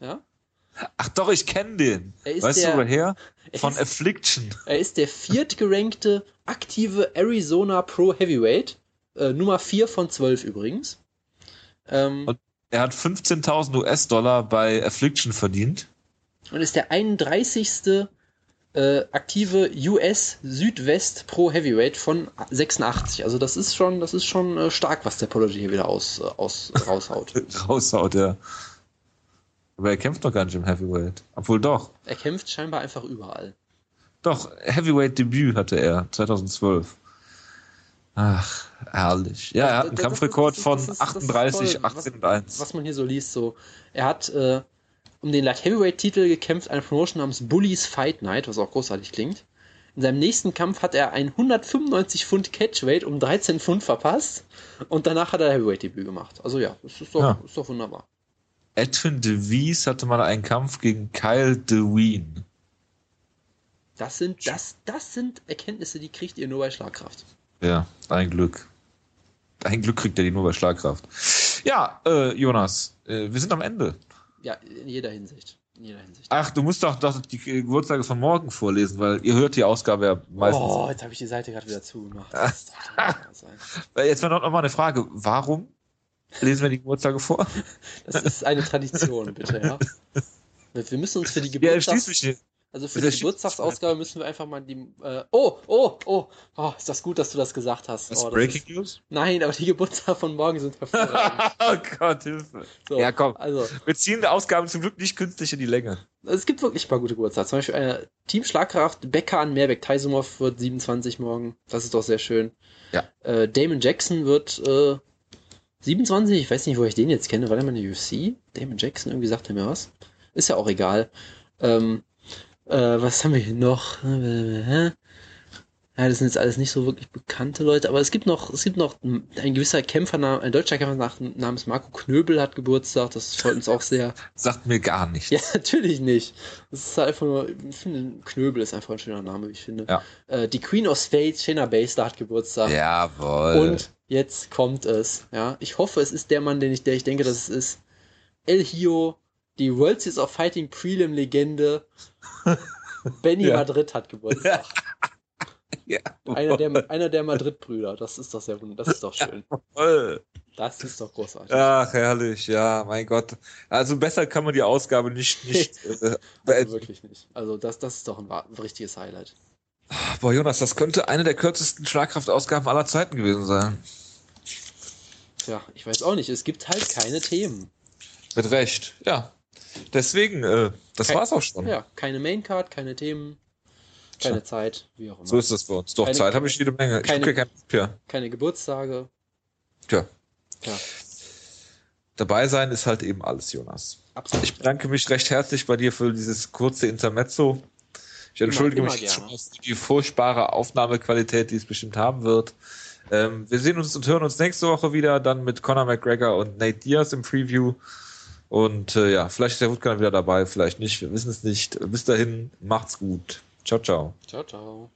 Ja. Ach doch, ich kenne den. Weißt der, du woher? Von ist, Affliction. Er ist der viertgerankte aktive Arizona Pro Heavyweight. Äh, Nummer 4 von 12 übrigens. Ähm, und er hat 15.000 US-Dollar bei Affliction verdient. Und ist der 31. Äh, aktive US Südwest Pro Heavyweight von 86. Also das ist schon, das ist schon äh, stark, was der Apology hier wieder aus, äh, aus raushaut. raushaut, ja. Aber er kämpft doch gar nicht im Heavyweight. Obwohl doch. Er kämpft scheinbar einfach überall. Doch, Heavyweight-Debüt hatte er 2012. Ach, herrlich. Ja, er hat einen das, Kampfrekord das, das, von 38, 18 und 1. Was man hier so liest, so. Er hat äh, um den Light Heavyweight-Titel gekämpft, eine Promotion namens Bullies Fight Night, was auch großartig klingt. In seinem nächsten Kampf hat er ein 195 Pfund Catchweight um 13 Pfund verpasst und danach hat er Heavyweight-Debüt gemacht. Also ja, das ist doch, ja. ist doch wunderbar. Edwin DeVries hatte mal einen Kampf gegen Kyle DeWeen. Das sind, das, das sind Erkenntnisse, die kriegt ihr nur bei Schlagkraft. Ja, ein Glück. Ein Glück kriegt er die nur bei Schlagkraft. Ja, äh, Jonas, äh, wir sind am Ende. Ja, in jeder Hinsicht. In jeder Hinsicht. Ach, du musst doch, doch die Geburtstage von morgen vorlesen, weil ihr hört die Ausgabe ja meistens. Oh, jetzt habe ich die Seite gerade wieder zugemacht. jetzt war noch mal eine Frage. Warum Lesen wir die Geburtstage vor? Das ist eine Tradition, bitte, ja. Wir müssen uns für die Geburtstags... Ja, also für die Geburtstagsausgabe müssen wir einfach mal die. Äh, oh, oh, oh, oh, ist das gut, dass du das gesagt hast. Was, oh, Breaking ist, News? Nein, aber die Geburtstage von morgen sind hervorragend. oh Gott, Hilfe. So, ja, komm. Also, wir ziehen die Ausgaben zum Glück nicht künstlich in die Länge. Es gibt wirklich ein paar gute Geburtstage. Zum Beispiel äh, Team Schlagkraft, Becker an Meerbeck Taisumov wird 27 morgen. Das ist doch sehr schön. Ja. Äh, Damon Jackson wird äh, 27, ich weiß nicht, wo ich den jetzt kenne. War der mal in der UFC? Damon Jackson, irgendwie sagt er mir was. Ist ja auch egal. Ähm, äh, was haben wir hier noch? Ja, das sind jetzt alles nicht so wirklich bekannte Leute, aber es gibt noch, es gibt noch ein gewisser Kämpfer, ein deutscher Kämpfer namens Marco Knöbel hat Geburtstag, das freut uns auch sehr. Sagt mir gar nichts. Ja, natürlich nicht. Das ist einfach nur, ich finde, Knöbel ist einfach ein schöner Name, wie ich finde. Ja. Äh, die Queen of Spades, Shayna Baszler hat Geburtstag. Jawohl. Und jetzt kommt es, ja. Ich hoffe, es ist der Mann, den ich, der ich denke, dass es ist. El Hio, die World Series of Fighting Prelim Legende. Benny ja. Madrid hat Geburtstag. Ja. Einer der, einer der Madrid-Brüder, das ist doch sehr das ist doch schön. Jawohl. Das ist doch großartig. Ach, herrlich, ja, mein Gott. Also besser kann man die Ausgabe nicht, nicht äh, also wirklich nicht. Also das, das ist doch ein, ein richtiges Highlight. Boah, Jonas, das könnte eine der kürzesten Schlagkraftausgaben aller Zeiten gewesen sein. Tja, ich weiß auch nicht. Es gibt halt keine Themen. Mit Recht, ja. Deswegen, äh, das Kein, war's auch schon. Ja, keine Maincard, keine Themen. Keine ja. Zeit, wie auch immer. So ist das bei uns. Doch, keine, Zeit habe ich jede Menge. Keine, kein, ja. keine Geburtstage. Tja. Tja. Dabei sein ist halt eben alles, Jonas. Absolut. Ich bedanke mich recht herzlich bei dir für dieses kurze Intermezzo. Ich entschuldige immer, immer mich schon für die furchtbare Aufnahmequalität, die es bestimmt haben wird. Ähm, wir sehen uns und hören uns nächste Woche wieder, dann mit Conor McGregor und Nate Diaz im Preview. Und äh, ja, vielleicht ist der Wutkan wieder dabei, vielleicht nicht, wir wissen es nicht. Bis dahin, macht's gut. Ciao, ciao. Ciao, ciao.